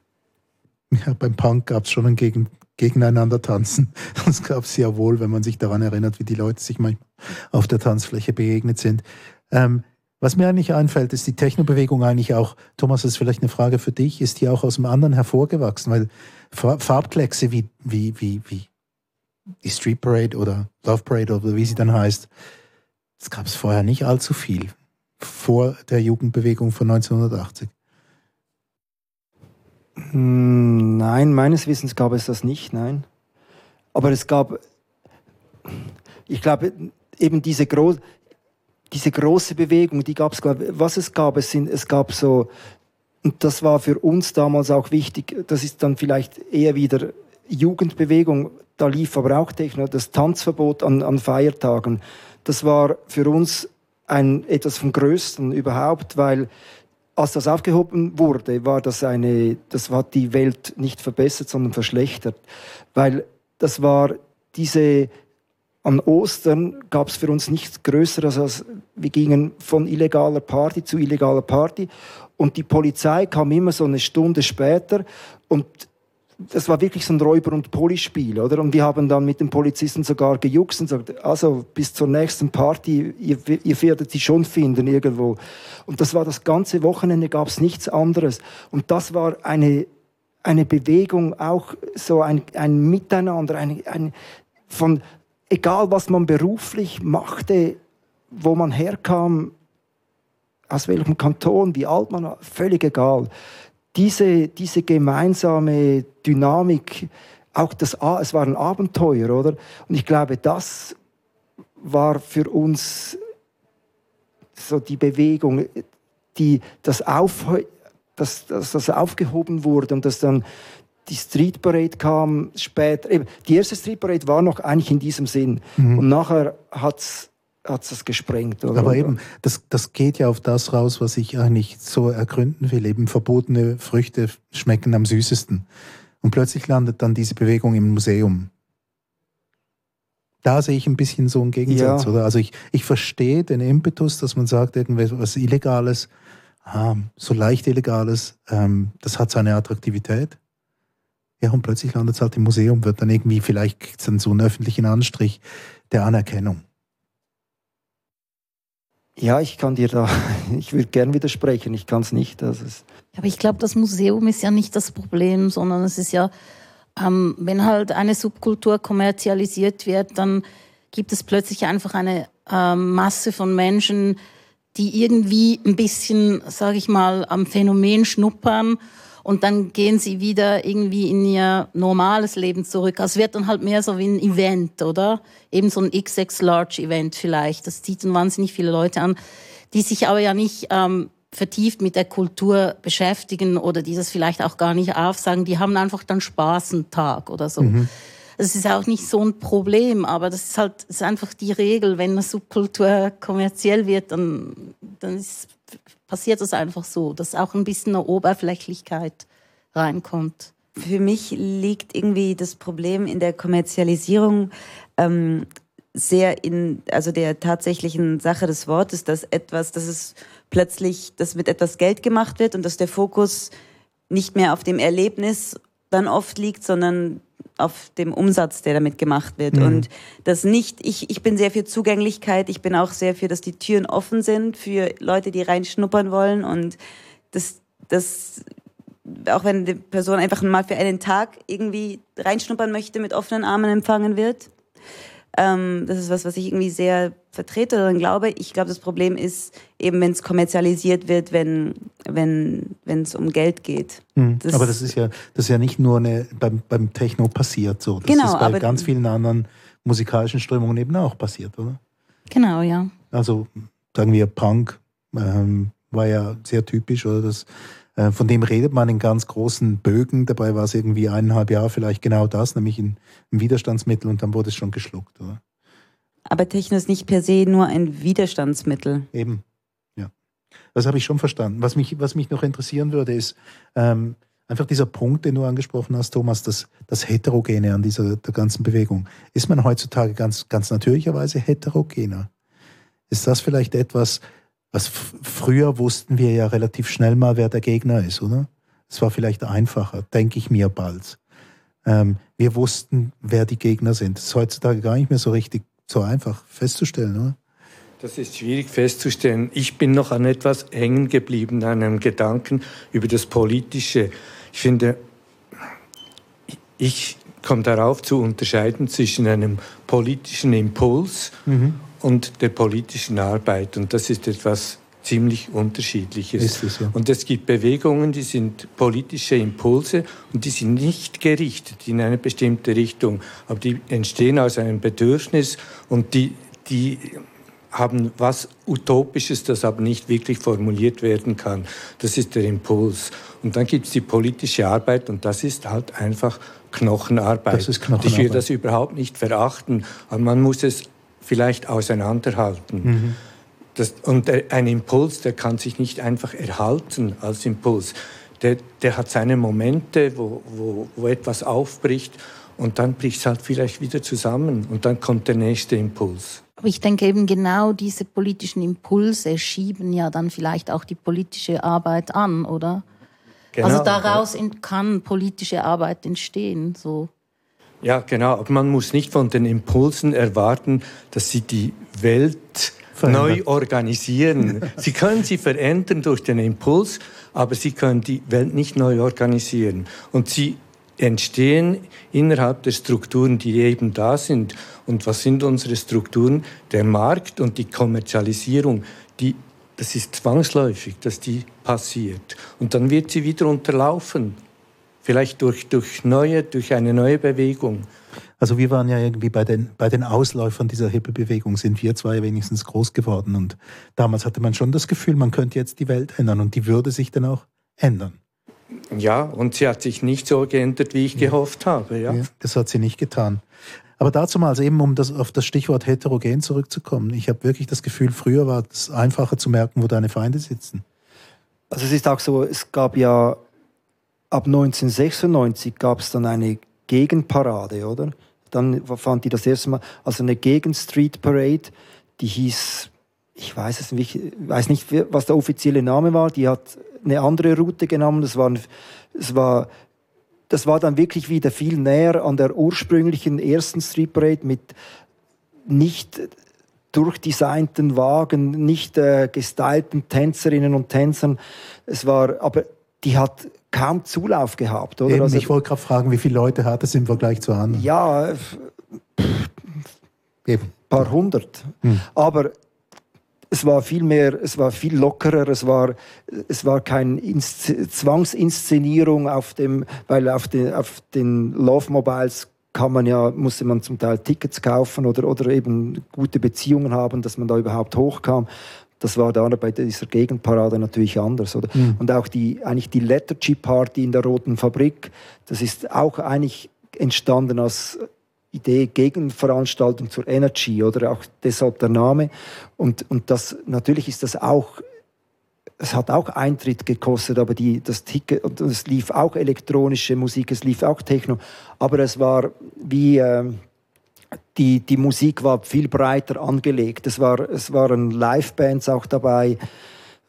ja, beim Punk gab es schon ein Gegen Gegeneinander tanzen. Das gab es ja wohl, wenn man sich daran erinnert, wie die Leute sich manchmal auf der Tanzfläche begegnet sind. Ähm, was mir eigentlich einfällt, ist die Technobewegung eigentlich auch, Thomas, das ist vielleicht eine Frage für dich, ist die auch aus dem anderen hervorgewachsen? Weil Farbkleckse wie, wie, wie, wie die Street Parade oder Love Parade oder wie sie dann heißt, das gab es vorher nicht allzu viel. Vor der Jugendbewegung von 1980. Hm, nein, meines Wissens gab es das nicht, nein. Aber es gab, ich glaube, eben diese, gro diese große Bewegung, die gab es, was es gab, es, sind, es gab so, und das war für uns damals auch wichtig, das ist dann vielleicht eher wieder Jugendbewegung, da lief aber auch Techno, das Tanzverbot an, an Feiertagen, das war für uns ein, etwas vom Größten überhaupt, weil als das aufgehoben wurde, war das eine, das hat die Welt nicht verbessert, sondern verschlechtert, weil das war diese an Ostern gab es für uns nichts Größeres als wir gingen von illegaler Party zu illegaler Party und die Polizei kam immer so eine Stunde später und das war wirklich so ein Räuber- und Polispiel, oder? Und wir haben dann mit den Polizisten sogar gejuckst und gesagt, also bis zur nächsten Party, ihr, ihr werdet sie schon finden irgendwo. Und das war das ganze Wochenende, gab es nichts anderes. Und das war eine, eine Bewegung, auch so ein, ein Miteinander, ein, ein, von, egal was man beruflich machte, wo man herkam, aus welchem Kanton, wie alt man war, völlig egal diese, diese gemeinsame Dynamik, auch das, es war ein Abenteuer, oder? Und ich glaube, das war für uns so die Bewegung, die, das, Auf, dass, dass das aufgehoben wurde und dass dann die Street Parade kam später. Die erste Street Parade war noch eigentlich in diesem Sinn. Mhm. Und nachher hat es hat es gesprengt. Oder? Aber eben, das, das geht ja auf das raus, was ich eigentlich so ergründen will. Eben verbotene Früchte schmecken am süßesten. Und plötzlich landet dann diese Bewegung im Museum. Da sehe ich ein bisschen so einen Gegensatz, ja. oder? Also ich, ich verstehe den Impetus, dass man sagt, irgendwas Illegales, ah, so leicht Illegales, ähm, das hat seine Attraktivität. Ja, und plötzlich landet es halt im Museum, wird dann irgendwie, vielleicht dann so einen öffentlichen Anstrich der Anerkennung. Ja, ich kann dir da, ich würde gern widersprechen, ich kann es nicht. Also aber ich glaube, das Museum ist ja nicht das Problem, sondern es ist ja, ähm, wenn halt eine Subkultur kommerzialisiert wird, dann gibt es plötzlich einfach eine ähm, Masse von Menschen, die irgendwie ein bisschen, sage ich mal, am Phänomen schnuppern und dann gehen sie wieder irgendwie in ihr normales Leben zurück. Also es wird dann halt mehr so wie ein Event, oder? Eben so ein XX-Large-Event vielleicht. Das zieht dann wahnsinnig viele Leute an, die sich aber ja nicht ähm, vertieft mit der Kultur beschäftigen oder die das vielleicht auch gar nicht aufsagen. Die haben einfach dann Spaß einen Tag oder so. Mhm. Das ist auch nicht so ein Problem, aber das ist halt das ist einfach die Regel. Wenn eine Subkultur kommerziell wird, dann, dann ist, passiert das einfach so, dass auch ein bisschen eine Oberflächlichkeit reinkommt. Für mich liegt irgendwie das Problem in der Kommerzialisierung ähm, sehr in also der tatsächlichen Sache des Wortes, dass etwas, dass es plötzlich, dass mit etwas Geld gemacht wird und dass der Fokus nicht mehr auf dem Erlebnis dann oft liegt, sondern auf dem Umsatz, der damit gemacht wird. Mhm. Und das nicht, ich, ich bin sehr für Zugänglichkeit, ich bin auch sehr für, dass die Türen offen sind für Leute, die reinschnuppern wollen und das, das auch wenn die Person einfach mal für einen Tag irgendwie reinschnuppern möchte, mit offenen Armen empfangen wird. Ähm, das ist was, was ich irgendwie sehr vertrete oder glaube. Ich glaube, das Problem ist eben, wenn es kommerzialisiert wird, wenn wenn wenn es um Geld geht. Mhm. Das aber das ist ja das ist ja nicht nur eine, beim, beim Techno passiert so. Das genau, ist bei ganz vielen anderen musikalischen Strömungen eben auch passiert, oder? Genau, ja. Also sagen wir Punk ähm, war ja sehr typisch, oder das äh, von dem redet man in ganz großen Bögen. Dabei war es irgendwie eineinhalb Jahre vielleicht genau das, nämlich ein, ein Widerstandsmittel und dann wurde es schon geschluckt, oder? Aber Techno ist nicht per se nur ein Widerstandsmittel. Eben, ja. Das habe ich schon verstanden. Was mich, was mich noch interessieren würde, ist ähm, einfach dieser Punkt, den du angesprochen hast, Thomas, das, das Heterogene an dieser der ganzen Bewegung. Ist man heutzutage ganz, ganz natürlicherweise heterogener? Ist das vielleicht etwas, was früher wussten wir ja relativ schnell mal, wer der Gegner ist, oder? Es war vielleicht einfacher, denke ich mir bald. Ähm, wir wussten, wer die Gegner sind. Das ist heutzutage gar nicht mehr so richtig so einfach festzustellen, oder? Das ist schwierig festzustellen. Ich bin noch an etwas hängen geblieben, an einem Gedanken über das Politische. Ich finde, ich komme darauf zu unterscheiden zwischen einem politischen Impuls mhm und der politischen Arbeit. Und das ist etwas ziemlich Unterschiedliches. Es, ja. Und es gibt Bewegungen, die sind politische Impulse und die sind nicht gerichtet in eine bestimmte Richtung, aber die entstehen aus einem Bedürfnis und die, die haben was Utopisches, das aber nicht wirklich formuliert werden kann. Das ist der Impuls. Und dann gibt es die politische Arbeit und das ist halt einfach Knochenarbeit. Das ist Knochenarbeit. ich will das überhaupt nicht verachten, aber man muss es vielleicht auseinanderhalten. Mhm. Das, und ein Impuls, der kann sich nicht einfach erhalten als Impuls. Der, der hat seine Momente, wo, wo, wo etwas aufbricht und dann bricht es halt vielleicht wieder zusammen und dann kommt der nächste Impuls. Aber ich denke eben genau diese politischen Impulse schieben ja dann vielleicht auch die politische Arbeit an, oder? Genau. Also daraus kann politische Arbeit entstehen, so. Ja, genau. Aber man muss nicht von den Impulsen erwarten, dass sie die Welt. Neu organisieren. sie können sie verändern durch den Impuls, aber sie können die Welt nicht neu organisieren. Und sie entstehen innerhalb der Strukturen, die eben da sind. Und was sind unsere Strukturen? Der Markt und die Kommerzialisierung, die, das ist zwangsläufig, dass die passiert. Und dann wird sie wieder unterlaufen vielleicht durch, durch, neue, durch eine neue Bewegung. Also wir waren ja irgendwie bei den, bei den Ausläufern dieser Hippie-Bewegung, sind wir zwei wenigstens groß geworden. Und damals hatte man schon das Gefühl, man könnte jetzt die Welt ändern und die würde sich dann auch ändern. Ja, und sie hat sich nicht so geändert, wie ich ja. gehofft habe. Ja. ja. das hat sie nicht getan. Aber dazu mal, also eben um das, auf das Stichwort heterogen zurückzukommen. Ich habe wirklich das Gefühl, früher war es einfacher zu merken, wo deine Feinde sitzen. Also es ist auch so, es gab ja ab 1996 gab es dann eine Gegenparade, oder? Dann fand die das erste Mal, also eine Gegenstreet Parade, die hieß, ich weiß es nicht, ich weiß nicht, was der offizielle Name war, die hat eine andere Route genommen, das war, das war, das war dann wirklich wieder viel näher an der ursprünglichen ersten Street Parade mit nicht durchdesignten Wagen, nicht äh, gestylten Tänzerinnen und Tänzern. Es war, aber die hat kaum Zulauf gehabt, oder? Eben, also, ich wollte gerade fragen, wie viele Leute hat es im Vergleich zu anderen? Ja, Eben. paar hundert. Hm. Aber es war viel mehr, es war viel lockerer, es war, es war keine Zwangsinszenierung auf dem, weil auf den, auf den Love Mobiles kann man ja, musste man zum Teil Tickets kaufen oder, oder eben gute Beziehungen haben, dass man da überhaupt hochkam. Das war da bei dieser Gegenparade natürlich anders. Oder? Mhm. Und auch die, eigentlich die Lettergy Party in der Roten Fabrik, das ist auch eigentlich entstanden als Idee Gegenveranstaltung zur Energy oder auch deshalb der Name. Und, und das, natürlich ist das auch, es hat auch Eintritt gekostet, aber die, das Ticket, und es lief auch elektronische Musik, es lief auch Techno, aber es war wie, äh, die, die Musik war viel breiter angelegt. Es, war, es waren Live-Bands auch dabei.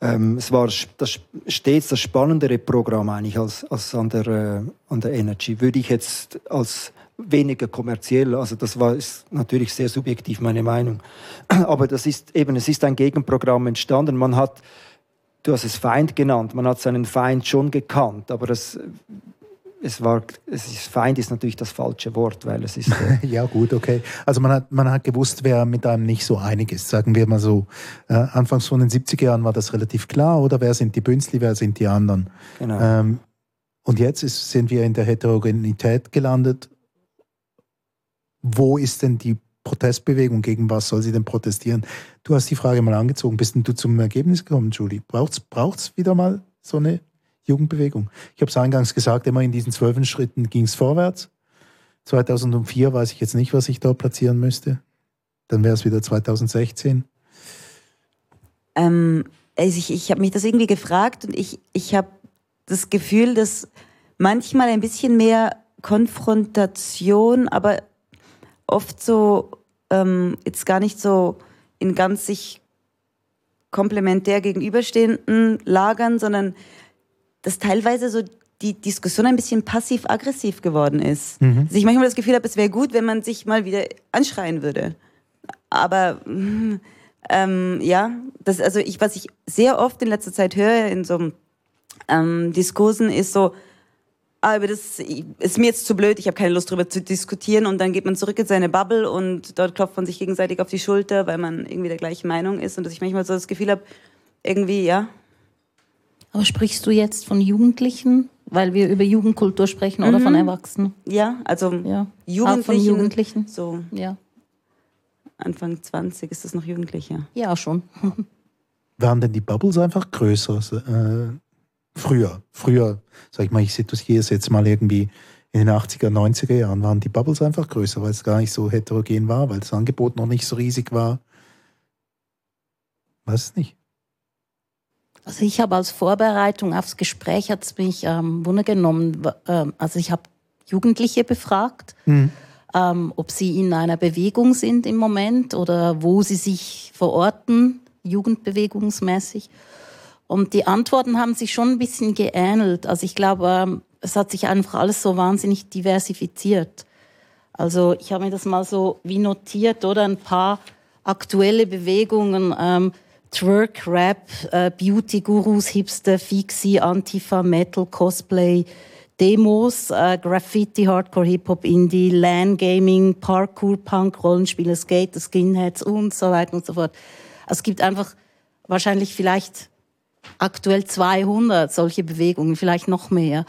Ähm, es war das, stets das spannendere Programm eigentlich als, als an, der, äh, an der Energy, würde ich jetzt als weniger kommerziell. Also das war ist natürlich sehr subjektiv meine Meinung. Aber das ist eben, es ist ein Gegenprogramm entstanden. Man hat, du hast es Feind genannt, man hat seinen Feind schon gekannt, aber das es war, es ist, Feind ist natürlich das falsche Wort, weil es ist. Äh ja, gut, okay. Also man hat, man hat gewusst, wer mit einem nicht so einig ist, sagen wir mal so. Äh, anfangs von den 70er Jahren war das relativ klar, oder? Wer sind die Bünzli, wer sind die anderen? Genau. Ähm, und jetzt ist, sind wir in der Heterogenität gelandet wo ist denn die Protestbewegung, gegen was soll sie denn protestieren? Du hast die Frage mal angezogen. Bist denn du zum Ergebnis gekommen, Julie? Braucht es wieder mal so eine Jugendbewegung? Ich habe es eingangs gesagt, immer in diesen zwölf Schritten ging es vorwärts. 2004 weiß ich jetzt nicht, was ich da platzieren müsste. Dann wäre es wieder 2016. Ähm, also ich ich habe mich das irgendwie gefragt und ich, ich habe das Gefühl, dass manchmal ein bisschen mehr Konfrontation, aber oft so ähm, jetzt gar nicht so in ganz sich komplementär gegenüberstehenden Lagern, sondern dass teilweise so die Diskussion ein bisschen passiv-aggressiv geworden ist. Mhm. Also ich manchmal das Gefühl habe, es wäre gut, wenn man sich mal wieder anschreien würde. Aber ähm, ja, das, also ich, was ich sehr oft in letzter Zeit höre in so ähm, Diskursen, ist so, aber das ist mir jetzt zu blöd, ich habe keine Lust darüber zu diskutieren und dann geht man zurück in seine Bubble und dort klopft man sich gegenseitig auf die Schulter, weil man irgendwie der gleichen Meinung ist und dass ich manchmal so das Gefühl habe, irgendwie, ja. Aber sprichst du jetzt von Jugendlichen, weil wir über Jugendkultur sprechen oder mhm. von Erwachsenen? Ja, also ja. Jugendlichen. Auch von Jugendlichen. So. Ja. Anfang 20 ist das noch Jugendliche. Ja, schon. Waren denn die Bubbles einfach größer? Äh Früher, früher, sag ich mal, ich situiere es jetzt mal irgendwie in den 80er, 90er Jahren, waren die Bubbles einfach größer, weil es gar nicht so heterogen war, weil das Angebot noch nicht so riesig war. Weiß es nicht. Also ich habe als Vorbereitung aufs Gespräch hat es mich ähm, wundergenommen. Ähm, also ich habe Jugendliche befragt, mhm. ähm, ob sie in einer Bewegung sind im Moment oder wo sie sich verorten, jugendbewegungsmäßig. Und die Antworten haben sich schon ein bisschen geähnelt. Also ich glaube, ähm, es hat sich einfach alles so wahnsinnig diversifiziert. Also ich habe mir das mal so wie notiert oder ein paar aktuelle Bewegungen. Twerk, Rap, äh, Beauty Gurus, Hipster, Fixie, Antifa, Metal, Cosplay, Demos, äh, Graffiti, Hardcore, Hip-Hop, Indie, LAN Gaming, Parkour, Punk, Rollenspiele, Skate, Skinheads und so weiter und so fort. Es gibt einfach wahrscheinlich vielleicht aktuell 200 solche Bewegungen, vielleicht noch mehr.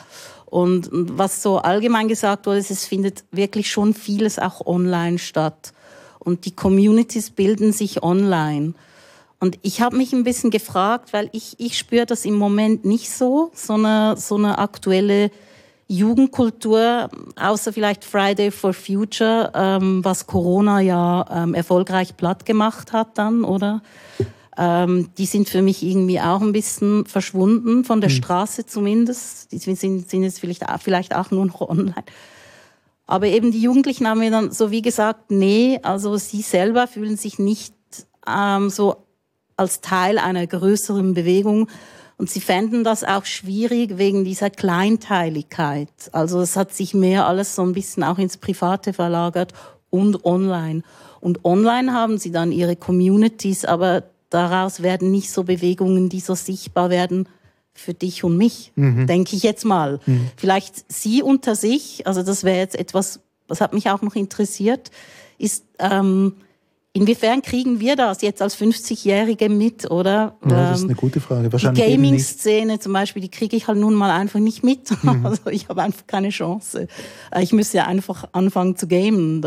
Und was so allgemein gesagt wurde, ist, es findet wirklich schon vieles auch online statt. Und die Communities bilden sich online. Und ich habe mich ein bisschen gefragt, weil ich, ich spüre das im Moment nicht so, so eine, so eine aktuelle Jugendkultur, außer vielleicht Friday for Future, ähm, was Corona ja ähm, erfolgreich platt gemacht hat dann, oder? Ähm, die sind für mich irgendwie auch ein bisschen verschwunden, von der mhm. Straße zumindest. Die sind, sind jetzt vielleicht auch, vielleicht auch nur noch online. Aber eben die Jugendlichen haben mir dann so wie gesagt, nee, also sie selber fühlen sich nicht ähm, so als Teil einer größeren Bewegung. Und sie fänden das auch schwierig wegen dieser Kleinteiligkeit. Also es hat sich mehr alles so ein bisschen auch ins Private verlagert und online. Und online haben sie dann ihre Communities, aber daraus werden nicht so Bewegungen, die so sichtbar werden für dich und mich, mhm. denke ich jetzt mal. Mhm. Vielleicht sie unter sich, also das wäre jetzt etwas, was hat mich auch noch interessiert, ist, ähm, inwiefern kriegen wir das jetzt als 50-Jährige mit, oder? Ja, das ist eine gute Frage. Wahrscheinlich die Gaming-Szene zum Beispiel, die kriege ich halt nun mal einfach nicht mit. Mhm. Also ich habe einfach keine Chance. Äh, ich müsste ja einfach anfangen zu gamen.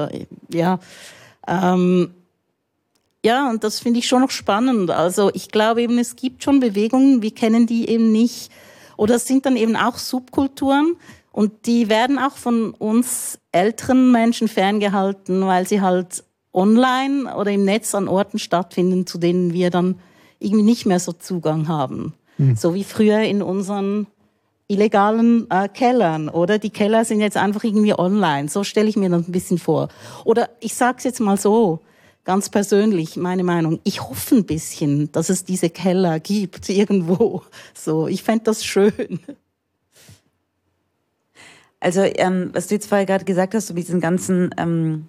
Ja. Ähm, ja, und das finde ich schon noch spannend. Also ich glaube eben, es gibt schon Bewegungen, wir kennen die eben nicht. Oder es sind dann eben auch Subkulturen und die werden auch von uns älteren Menschen ferngehalten, weil sie halt online oder im Netz an Orten stattfinden, zu denen wir dann irgendwie nicht mehr so Zugang haben. Mhm. So wie früher in unseren illegalen äh, Kellern, oder? Die Keller sind jetzt einfach irgendwie online. So stelle ich mir das ein bisschen vor. Oder ich sage es jetzt mal so, ganz persönlich meine Meinung. Ich hoffe ein bisschen, dass es diese Keller gibt irgendwo. So, ich fände das schön. Also, ähm, was du jetzt vorher gerade gesagt hast, so mit diesen ganzen ähm,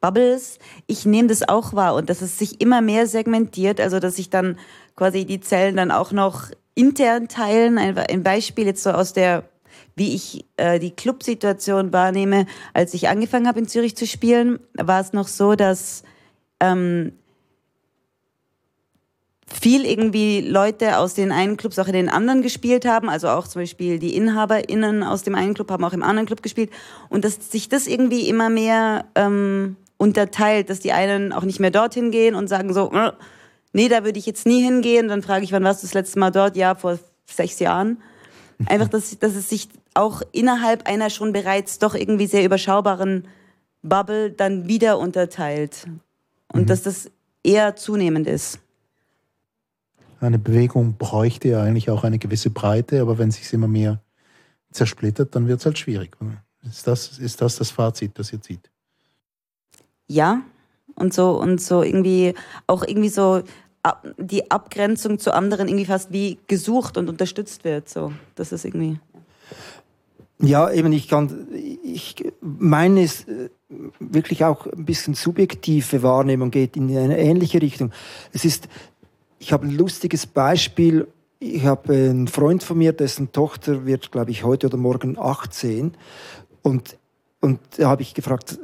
Bubbles, ich nehme das auch wahr und dass es sich immer mehr segmentiert, also dass sich dann quasi die Zellen dann auch noch intern teilen. Ein, Beispiel jetzt so aus der wie ich äh, die Clubsituation wahrnehme, als ich angefangen habe in Zürich zu spielen, war es noch so, dass ähm, viel irgendwie Leute aus den einen Clubs auch in den anderen gespielt haben, also auch zum Beispiel die InhaberInnen aus dem einen Club haben auch im anderen Club gespielt. Und dass sich das irgendwie immer mehr ähm, unterteilt, dass die einen auch nicht mehr dorthin gehen und sagen so, äh, nee, da würde ich jetzt nie hingehen. Dann frage ich, wann warst du das letzte Mal dort? Ja, vor sechs Jahren. Einfach, dass, dass es sich auch innerhalb einer schon bereits doch irgendwie sehr überschaubaren Bubble dann wieder unterteilt und mhm. dass das eher zunehmend ist. Eine Bewegung bräuchte ja eigentlich auch eine gewisse Breite, aber wenn sich immer mehr zersplittert, dann wird es halt schwierig. Ist das, ist das das Fazit, das ihr zieht? Ja, und so und so irgendwie auch irgendwie so die Abgrenzung zu anderen irgendwie fast wie gesucht und unterstützt wird. So, das ist irgendwie. Ja, eben, ich kann, ich meine es äh, wirklich auch ein bisschen subjektive Wahrnehmung geht in eine ähnliche Richtung. Es ist, ich habe ein lustiges Beispiel. Ich habe einen Freund von mir, dessen Tochter wird, glaube ich, heute oder morgen 18. Und, und da habe ich gefragt,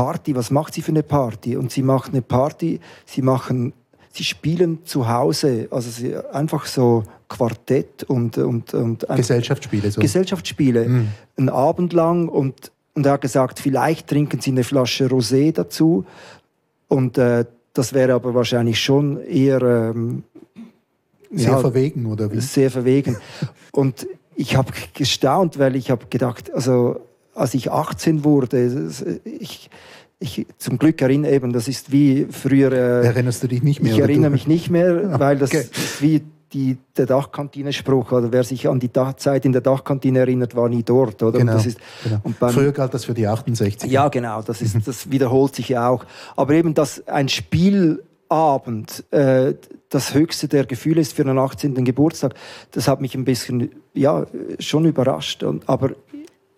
Party, was macht sie für eine Party? Und sie macht eine Party, sie machen sie spielen zu Hause, also sie, einfach so Quartett und, und, und Gesellschaftsspiele. So. Gesellschaftsspiele, mhm. einen Abend lang und, und er hat gesagt, vielleicht trinken sie eine Flasche Rosé dazu und äh, das wäre aber wahrscheinlich schon eher ähm, sehr ja, verwegen oder wie? Sehr verwegen und ich habe gestaunt, weil ich habe gedacht, also als ich 18 wurde, ich, ich zum Glück erinnere eben, das ist wie früher. Äh, Erinnerst du dich nicht mehr? Ich erinnere mich nicht mehr, weil das okay. ist wie die, der Dachkantine-Spruch, oder wer sich an die Dach Zeit in der Dachkantine erinnert, war nie dort, oder? Genau, ist, genau. Beim, Früher galt das für die 68. Ja, genau, das, ist, das wiederholt sich ja auch. Aber eben, dass ein Spielabend äh, das höchste der Gefühle ist für einen 18. Geburtstag, das hat mich ein bisschen, ja, schon überrascht. Und, aber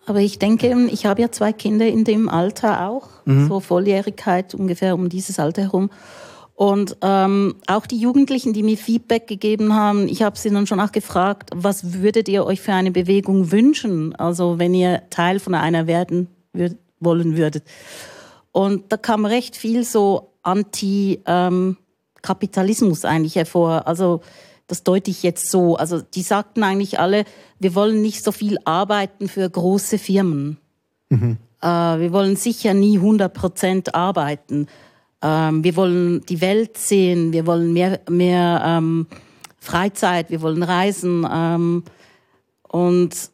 aber ich denke, ich habe ja zwei Kinder in dem Alter auch, mhm. so Volljährigkeit ungefähr um dieses Alter herum. Und ähm, auch die Jugendlichen, die mir Feedback gegeben haben, ich habe sie dann schon auch gefragt, was würdet ihr euch für eine Bewegung wünschen? Also wenn ihr Teil von einer werden würd, wollen würdet. Und da kam recht viel so Anti-Kapitalismus ähm, eigentlich hervor. Also das deute ich jetzt so. Also die sagten eigentlich alle, wir wollen nicht so viel arbeiten für große Firmen. Mhm. Äh, wir wollen sicher nie 100 Prozent arbeiten. Ähm, wir wollen die Welt sehen, wir wollen mehr, mehr ähm, Freizeit, wir wollen reisen. Ähm, und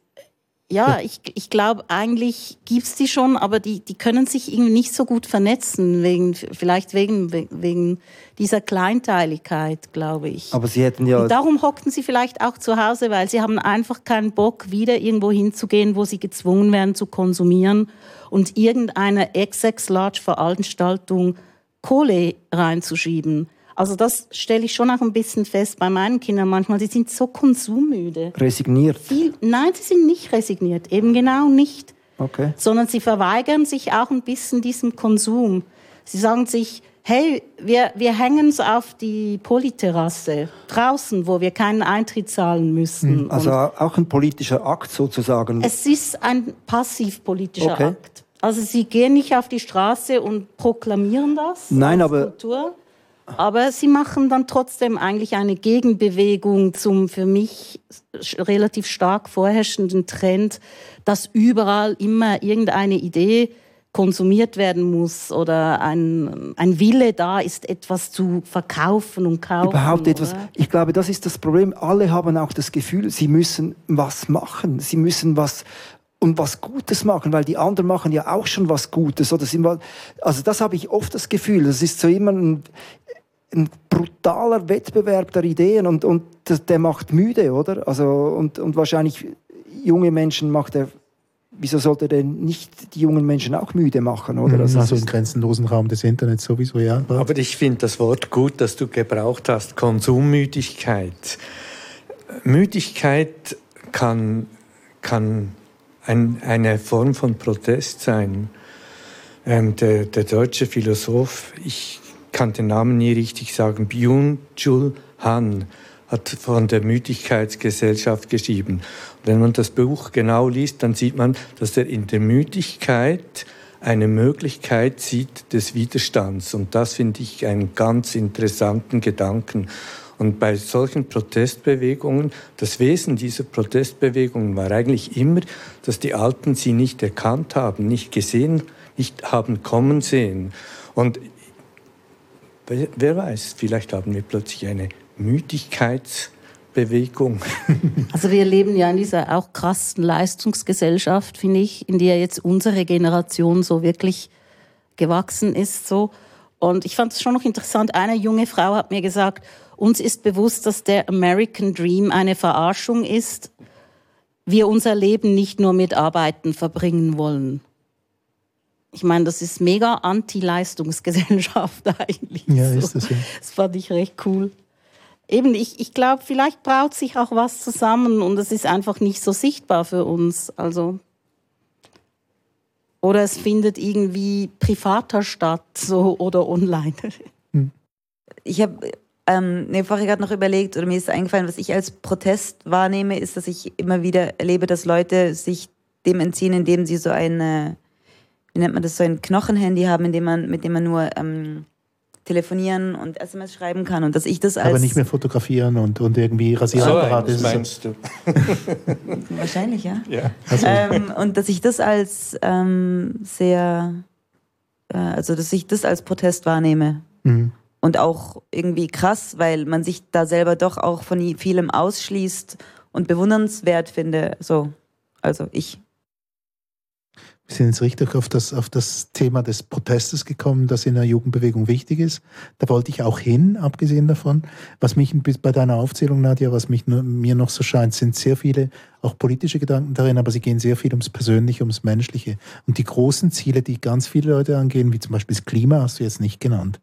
ja, ich, ich glaube, eigentlich gibt's die schon, aber die, die können sich irgendwie nicht so gut vernetzen, wegen, vielleicht wegen, wegen dieser Kleinteiligkeit, glaube ich. Aber sie hätten ja. Und darum hockten sie vielleicht auch zu Hause, weil sie haben einfach keinen Bock, wieder irgendwo hinzugehen, wo sie gezwungen werden zu konsumieren und irgendeine XX-Large-Veranstaltung Kohle reinzuschieben. Also das stelle ich schon auch ein bisschen fest bei meinen Kindern manchmal. Sie sind so konsummüde. Resigniert? Viel, nein, sie sind nicht resigniert, eben genau nicht. Okay. Sondern sie verweigern sich auch ein bisschen diesem Konsum. Sie sagen sich, hey, wir, wir hängen es auf die Polyterrasse draußen, wo wir keinen Eintritt zahlen müssen. Hm, also Und auch ein politischer Akt sozusagen. Es ist ein passiv politischer okay. Akt. Also sie gehen nicht auf die Straße und proklamieren das. Nein, aber Kultur. Aber sie machen dann trotzdem eigentlich eine Gegenbewegung zum für mich relativ stark vorherrschenden Trend, dass überall immer irgendeine Idee konsumiert werden muss oder ein, ein Wille da ist, etwas zu verkaufen und kaufen. Überhaupt etwas. Ich glaube, das ist das Problem. Alle haben auch das Gefühl, sie müssen was machen. Sie müssen was und was Gutes machen, weil die anderen machen ja auch schon was Gutes. Oder sind also das habe ich oft das Gefühl. Das ist so immer ein, ein brutaler Wettbewerb der Ideen und, und der macht müde, oder? Also, und, und wahrscheinlich junge Menschen macht er wieso sollte er denn nicht die jungen Menschen auch müde machen? Oder? Mhm, also, also im grenzenlosen Raum des Internets sowieso, ja. Aber ich finde das Wort gut, das du gebraucht hast, Konsummüdigkeit. Müdigkeit kann, kann ein, eine Form von Protest sein. Ähm, der, der deutsche Philosoph, ich kann den Namen nie richtig sagen, Byung-Chul Han, hat von der Müdigkeitsgesellschaft geschrieben. Wenn man das Buch genau liest, dann sieht man, dass er in der Müdigkeit eine Möglichkeit sieht des Widerstands. Und das finde ich einen ganz interessanten Gedanken. Und bei solchen Protestbewegungen, das Wesen dieser Protestbewegungen war eigentlich immer, dass die Alten sie nicht erkannt haben, nicht gesehen, nicht haben kommen sehen. Und wer weiß, vielleicht haben wir plötzlich eine Müdigkeitsbewegung. Also wir leben ja in dieser auch krassen Leistungsgesellschaft, finde ich, in der jetzt unsere Generation so wirklich gewachsen ist. So. Und ich fand es schon noch interessant, eine junge Frau hat mir gesagt, uns ist bewusst, dass der American Dream eine Verarschung ist. Wir unser Leben nicht nur mit Arbeiten verbringen wollen. Ich meine, das ist mega Anti-Leistungsgesellschaft eigentlich. Ja, ist das ja. Das fand ich recht cool eben, ich, ich glaube, vielleicht braut sich auch was zusammen und es ist einfach nicht so sichtbar für uns. Also oder es findet irgendwie privater statt, so oder online. Hm. Ich habe ähm, nee, vorher gerade noch überlegt oder mir ist eingefallen, was ich als Protest wahrnehme, ist, dass ich immer wieder erlebe, dass Leute sich dem entziehen, indem sie so eine, wie nennt man das, so ein Knochenhandy haben, in dem man, mit dem man nur ähm, telefonieren und SMS schreiben kann und dass ich das als... Aber nicht mehr fotografieren und, und irgendwie Rasierapparat so, ist. meinst du? Wahrscheinlich, ja. ja. Also. Ähm, und dass ich das als ähm, sehr... Äh, also dass ich das als Protest wahrnehme. Mhm. Und auch irgendwie krass, weil man sich da selber doch auch von vielem ausschließt und bewundernswert finde. So, also ich. Wir sind jetzt richtig auf das, auf das Thema des Protestes gekommen, das in der Jugendbewegung wichtig ist. Da wollte ich auch hin, abgesehen davon. Was mich bei deiner Aufzählung, Nadja, was mich mir noch so scheint, sind sehr viele auch politische Gedanken darin, aber sie gehen sehr viel ums Persönliche, ums Menschliche. Und die großen Ziele, die ganz viele Leute angehen, wie zum Beispiel das Klima, hast du jetzt nicht genannt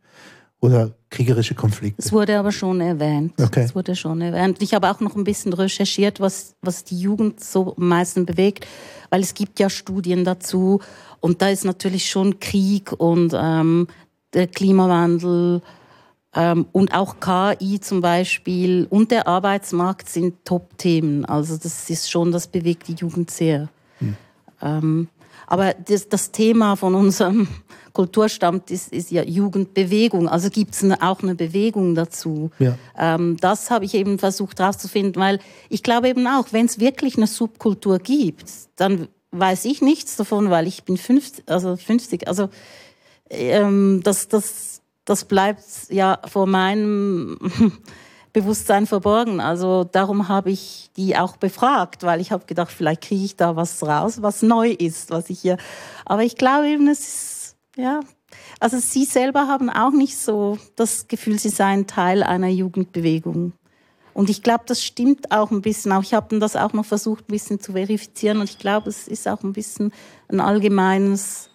oder kriegerische Konflikte. Es wurde aber schon erwähnt. Okay. Es wurde schon erwähnt. Ich habe auch noch ein bisschen recherchiert, was, was die Jugend so am meisten bewegt, weil es gibt ja Studien dazu und da ist natürlich schon Krieg und ähm, der Klimawandel ähm, und auch KI zum Beispiel und der Arbeitsmarkt sind Top-Themen. Also das ist schon, das bewegt die Jugend sehr. Hm. Ähm, aber das, das Thema von unserem Kulturstamm ist, ist ja Jugendbewegung. Also gibt es auch eine Bewegung dazu. Ja. Ähm, das habe ich eben versucht herauszufinden, weil ich glaube eben auch, wenn es wirklich eine Subkultur gibt, dann weiß ich nichts davon, weil ich bin 50, also 50, also ähm, das, das, das bleibt ja vor meinem Bewusstsein verborgen. Also darum habe ich die auch befragt, weil ich habe gedacht, vielleicht kriege ich da was raus, was neu ist, was ich hier. Aber ich glaube eben, es ist ja. Also Sie selber haben auch nicht so das Gefühl, Sie seien Teil einer Jugendbewegung. Und ich glaube, das stimmt auch ein bisschen. Auch ich habe das auch noch versucht, ein bisschen zu verifizieren. Und ich glaube, es ist auch ein bisschen ein allgemeines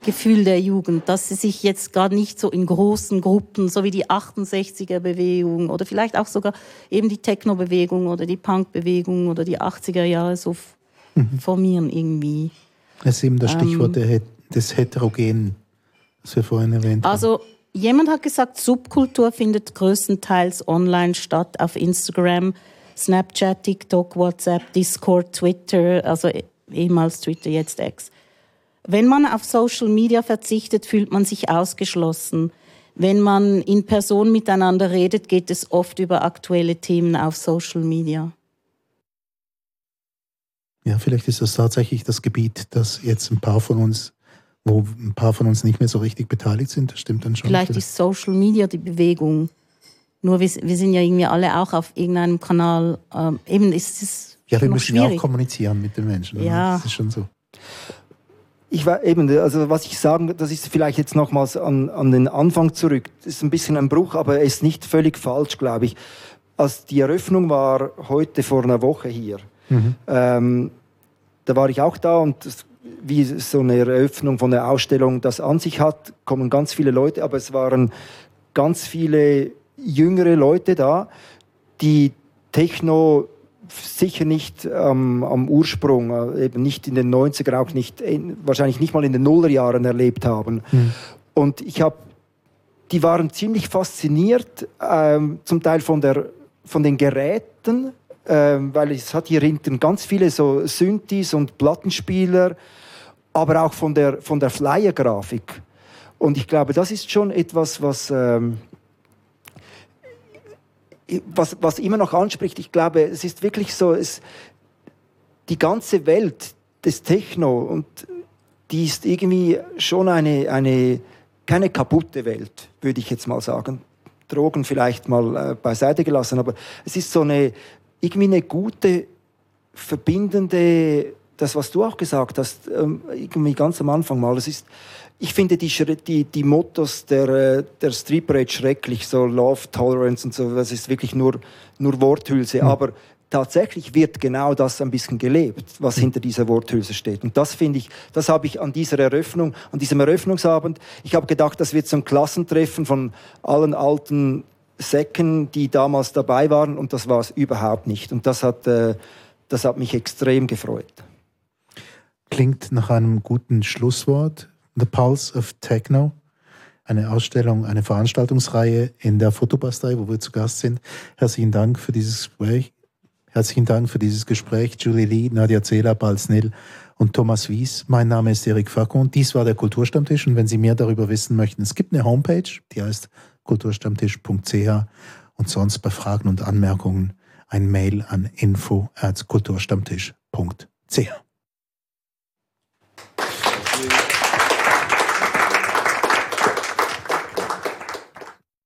Gefühl der Jugend, dass sie sich jetzt gerade nicht so in großen Gruppen, so wie die 68er-Bewegung oder vielleicht auch sogar eben die Techno-Bewegung oder die Punk-Bewegung oder die 80er Jahre so mhm. formieren irgendwie. Das ist eben das Stichwort ähm, des Heterogenen. was wir vorhin erwähnt haben? Also, jemand hat gesagt, Subkultur findet größtenteils online statt, auf Instagram, Snapchat, TikTok, WhatsApp, Discord, Twitter, also ehemals Twitter, jetzt X. Wenn man auf Social Media verzichtet, fühlt man sich ausgeschlossen. Wenn man in Person miteinander redet, geht es oft über aktuelle Themen auf Social Media. Ja, vielleicht ist das tatsächlich das Gebiet, das jetzt ein paar von uns, wo ein paar von uns nicht mehr so richtig beteiligt sind. Das stimmt dann schon. Vielleicht, ist Social Media die Bewegung. Nur wir, wir, sind ja irgendwie alle auch auf irgendeinem Kanal. Ähm, eben ist es. Ja, wir müssen schwierig. ja auch kommunizieren mit den Menschen. Ja. Das ist schon so. Ich war eben, also was ich sagen, das ist vielleicht jetzt nochmals an, an den Anfang zurück. Das ist ein bisschen ein Bruch, aber er ist nicht völlig falsch, glaube ich. Als die Eröffnung war heute vor einer Woche hier, mhm. ähm, da war ich auch da und das, wie so eine Eröffnung von der Ausstellung das an sich hat, kommen ganz viele Leute, aber es waren ganz viele jüngere Leute da, die Techno sicher nicht ähm, am Ursprung, äh, eben nicht in den 90er, auch nicht, in, wahrscheinlich nicht mal in den Nullerjahren erlebt haben. Mhm. Und ich habe, die waren ziemlich fasziniert, ähm, zum Teil von, der, von den Geräten, ähm, weil es hat hier hinten ganz viele so Synthes und Plattenspieler, aber auch von der, von der Flyer-Grafik. Und ich glaube, das ist schon etwas, was ähm, was, was immer noch anspricht, ich glaube, es ist wirklich so, es, die ganze Welt des Techno und die ist irgendwie schon eine, eine keine kaputte Welt, würde ich jetzt mal sagen. Drogen vielleicht mal äh, beiseite gelassen, aber es ist so eine irgendwie eine gute verbindende, das was du auch gesagt hast, ähm, irgendwie ganz am Anfang mal. Es ist ich finde die, die, die Mottos der, äh, der Street Parade schrecklich, so Love, Tolerance und so, das ist wirklich nur, nur Worthülse. Mhm. Aber tatsächlich wird genau das ein bisschen gelebt, was mhm. hinter dieser Worthülse steht. Und das finde ich, das habe ich an dieser Eröffnung, an diesem Eröffnungsabend, ich habe gedacht, das wird so ein Klassentreffen von allen alten Säcken, die damals dabei waren und das war es überhaupt nicht. Und das hat, äh, das hat mich extrem gefreut. Klingt nach einem guten Schlusswort. The Pulse of Techno, eine Ausstellung, eine Veranstaltungsreihe in der Fotobastei, wo wir zu Gast sind. Herzlichen Dank für dieses Gespräch. Herzlichen Dank für dieses Gespräch, Julie Lee, Nadia Zehler, Balz Nil und Thomas Wies. Mein Name ist Erik Facon. Dies war der Kulturstammtisch. Und wenn Sie mehr darüber wissen möchten, es gibt eine Homepage, die heißt kulturstammtisch.ch und sonst bei Fragen und Anmerkungen ein Mail an info at kulturstammtisch.ch.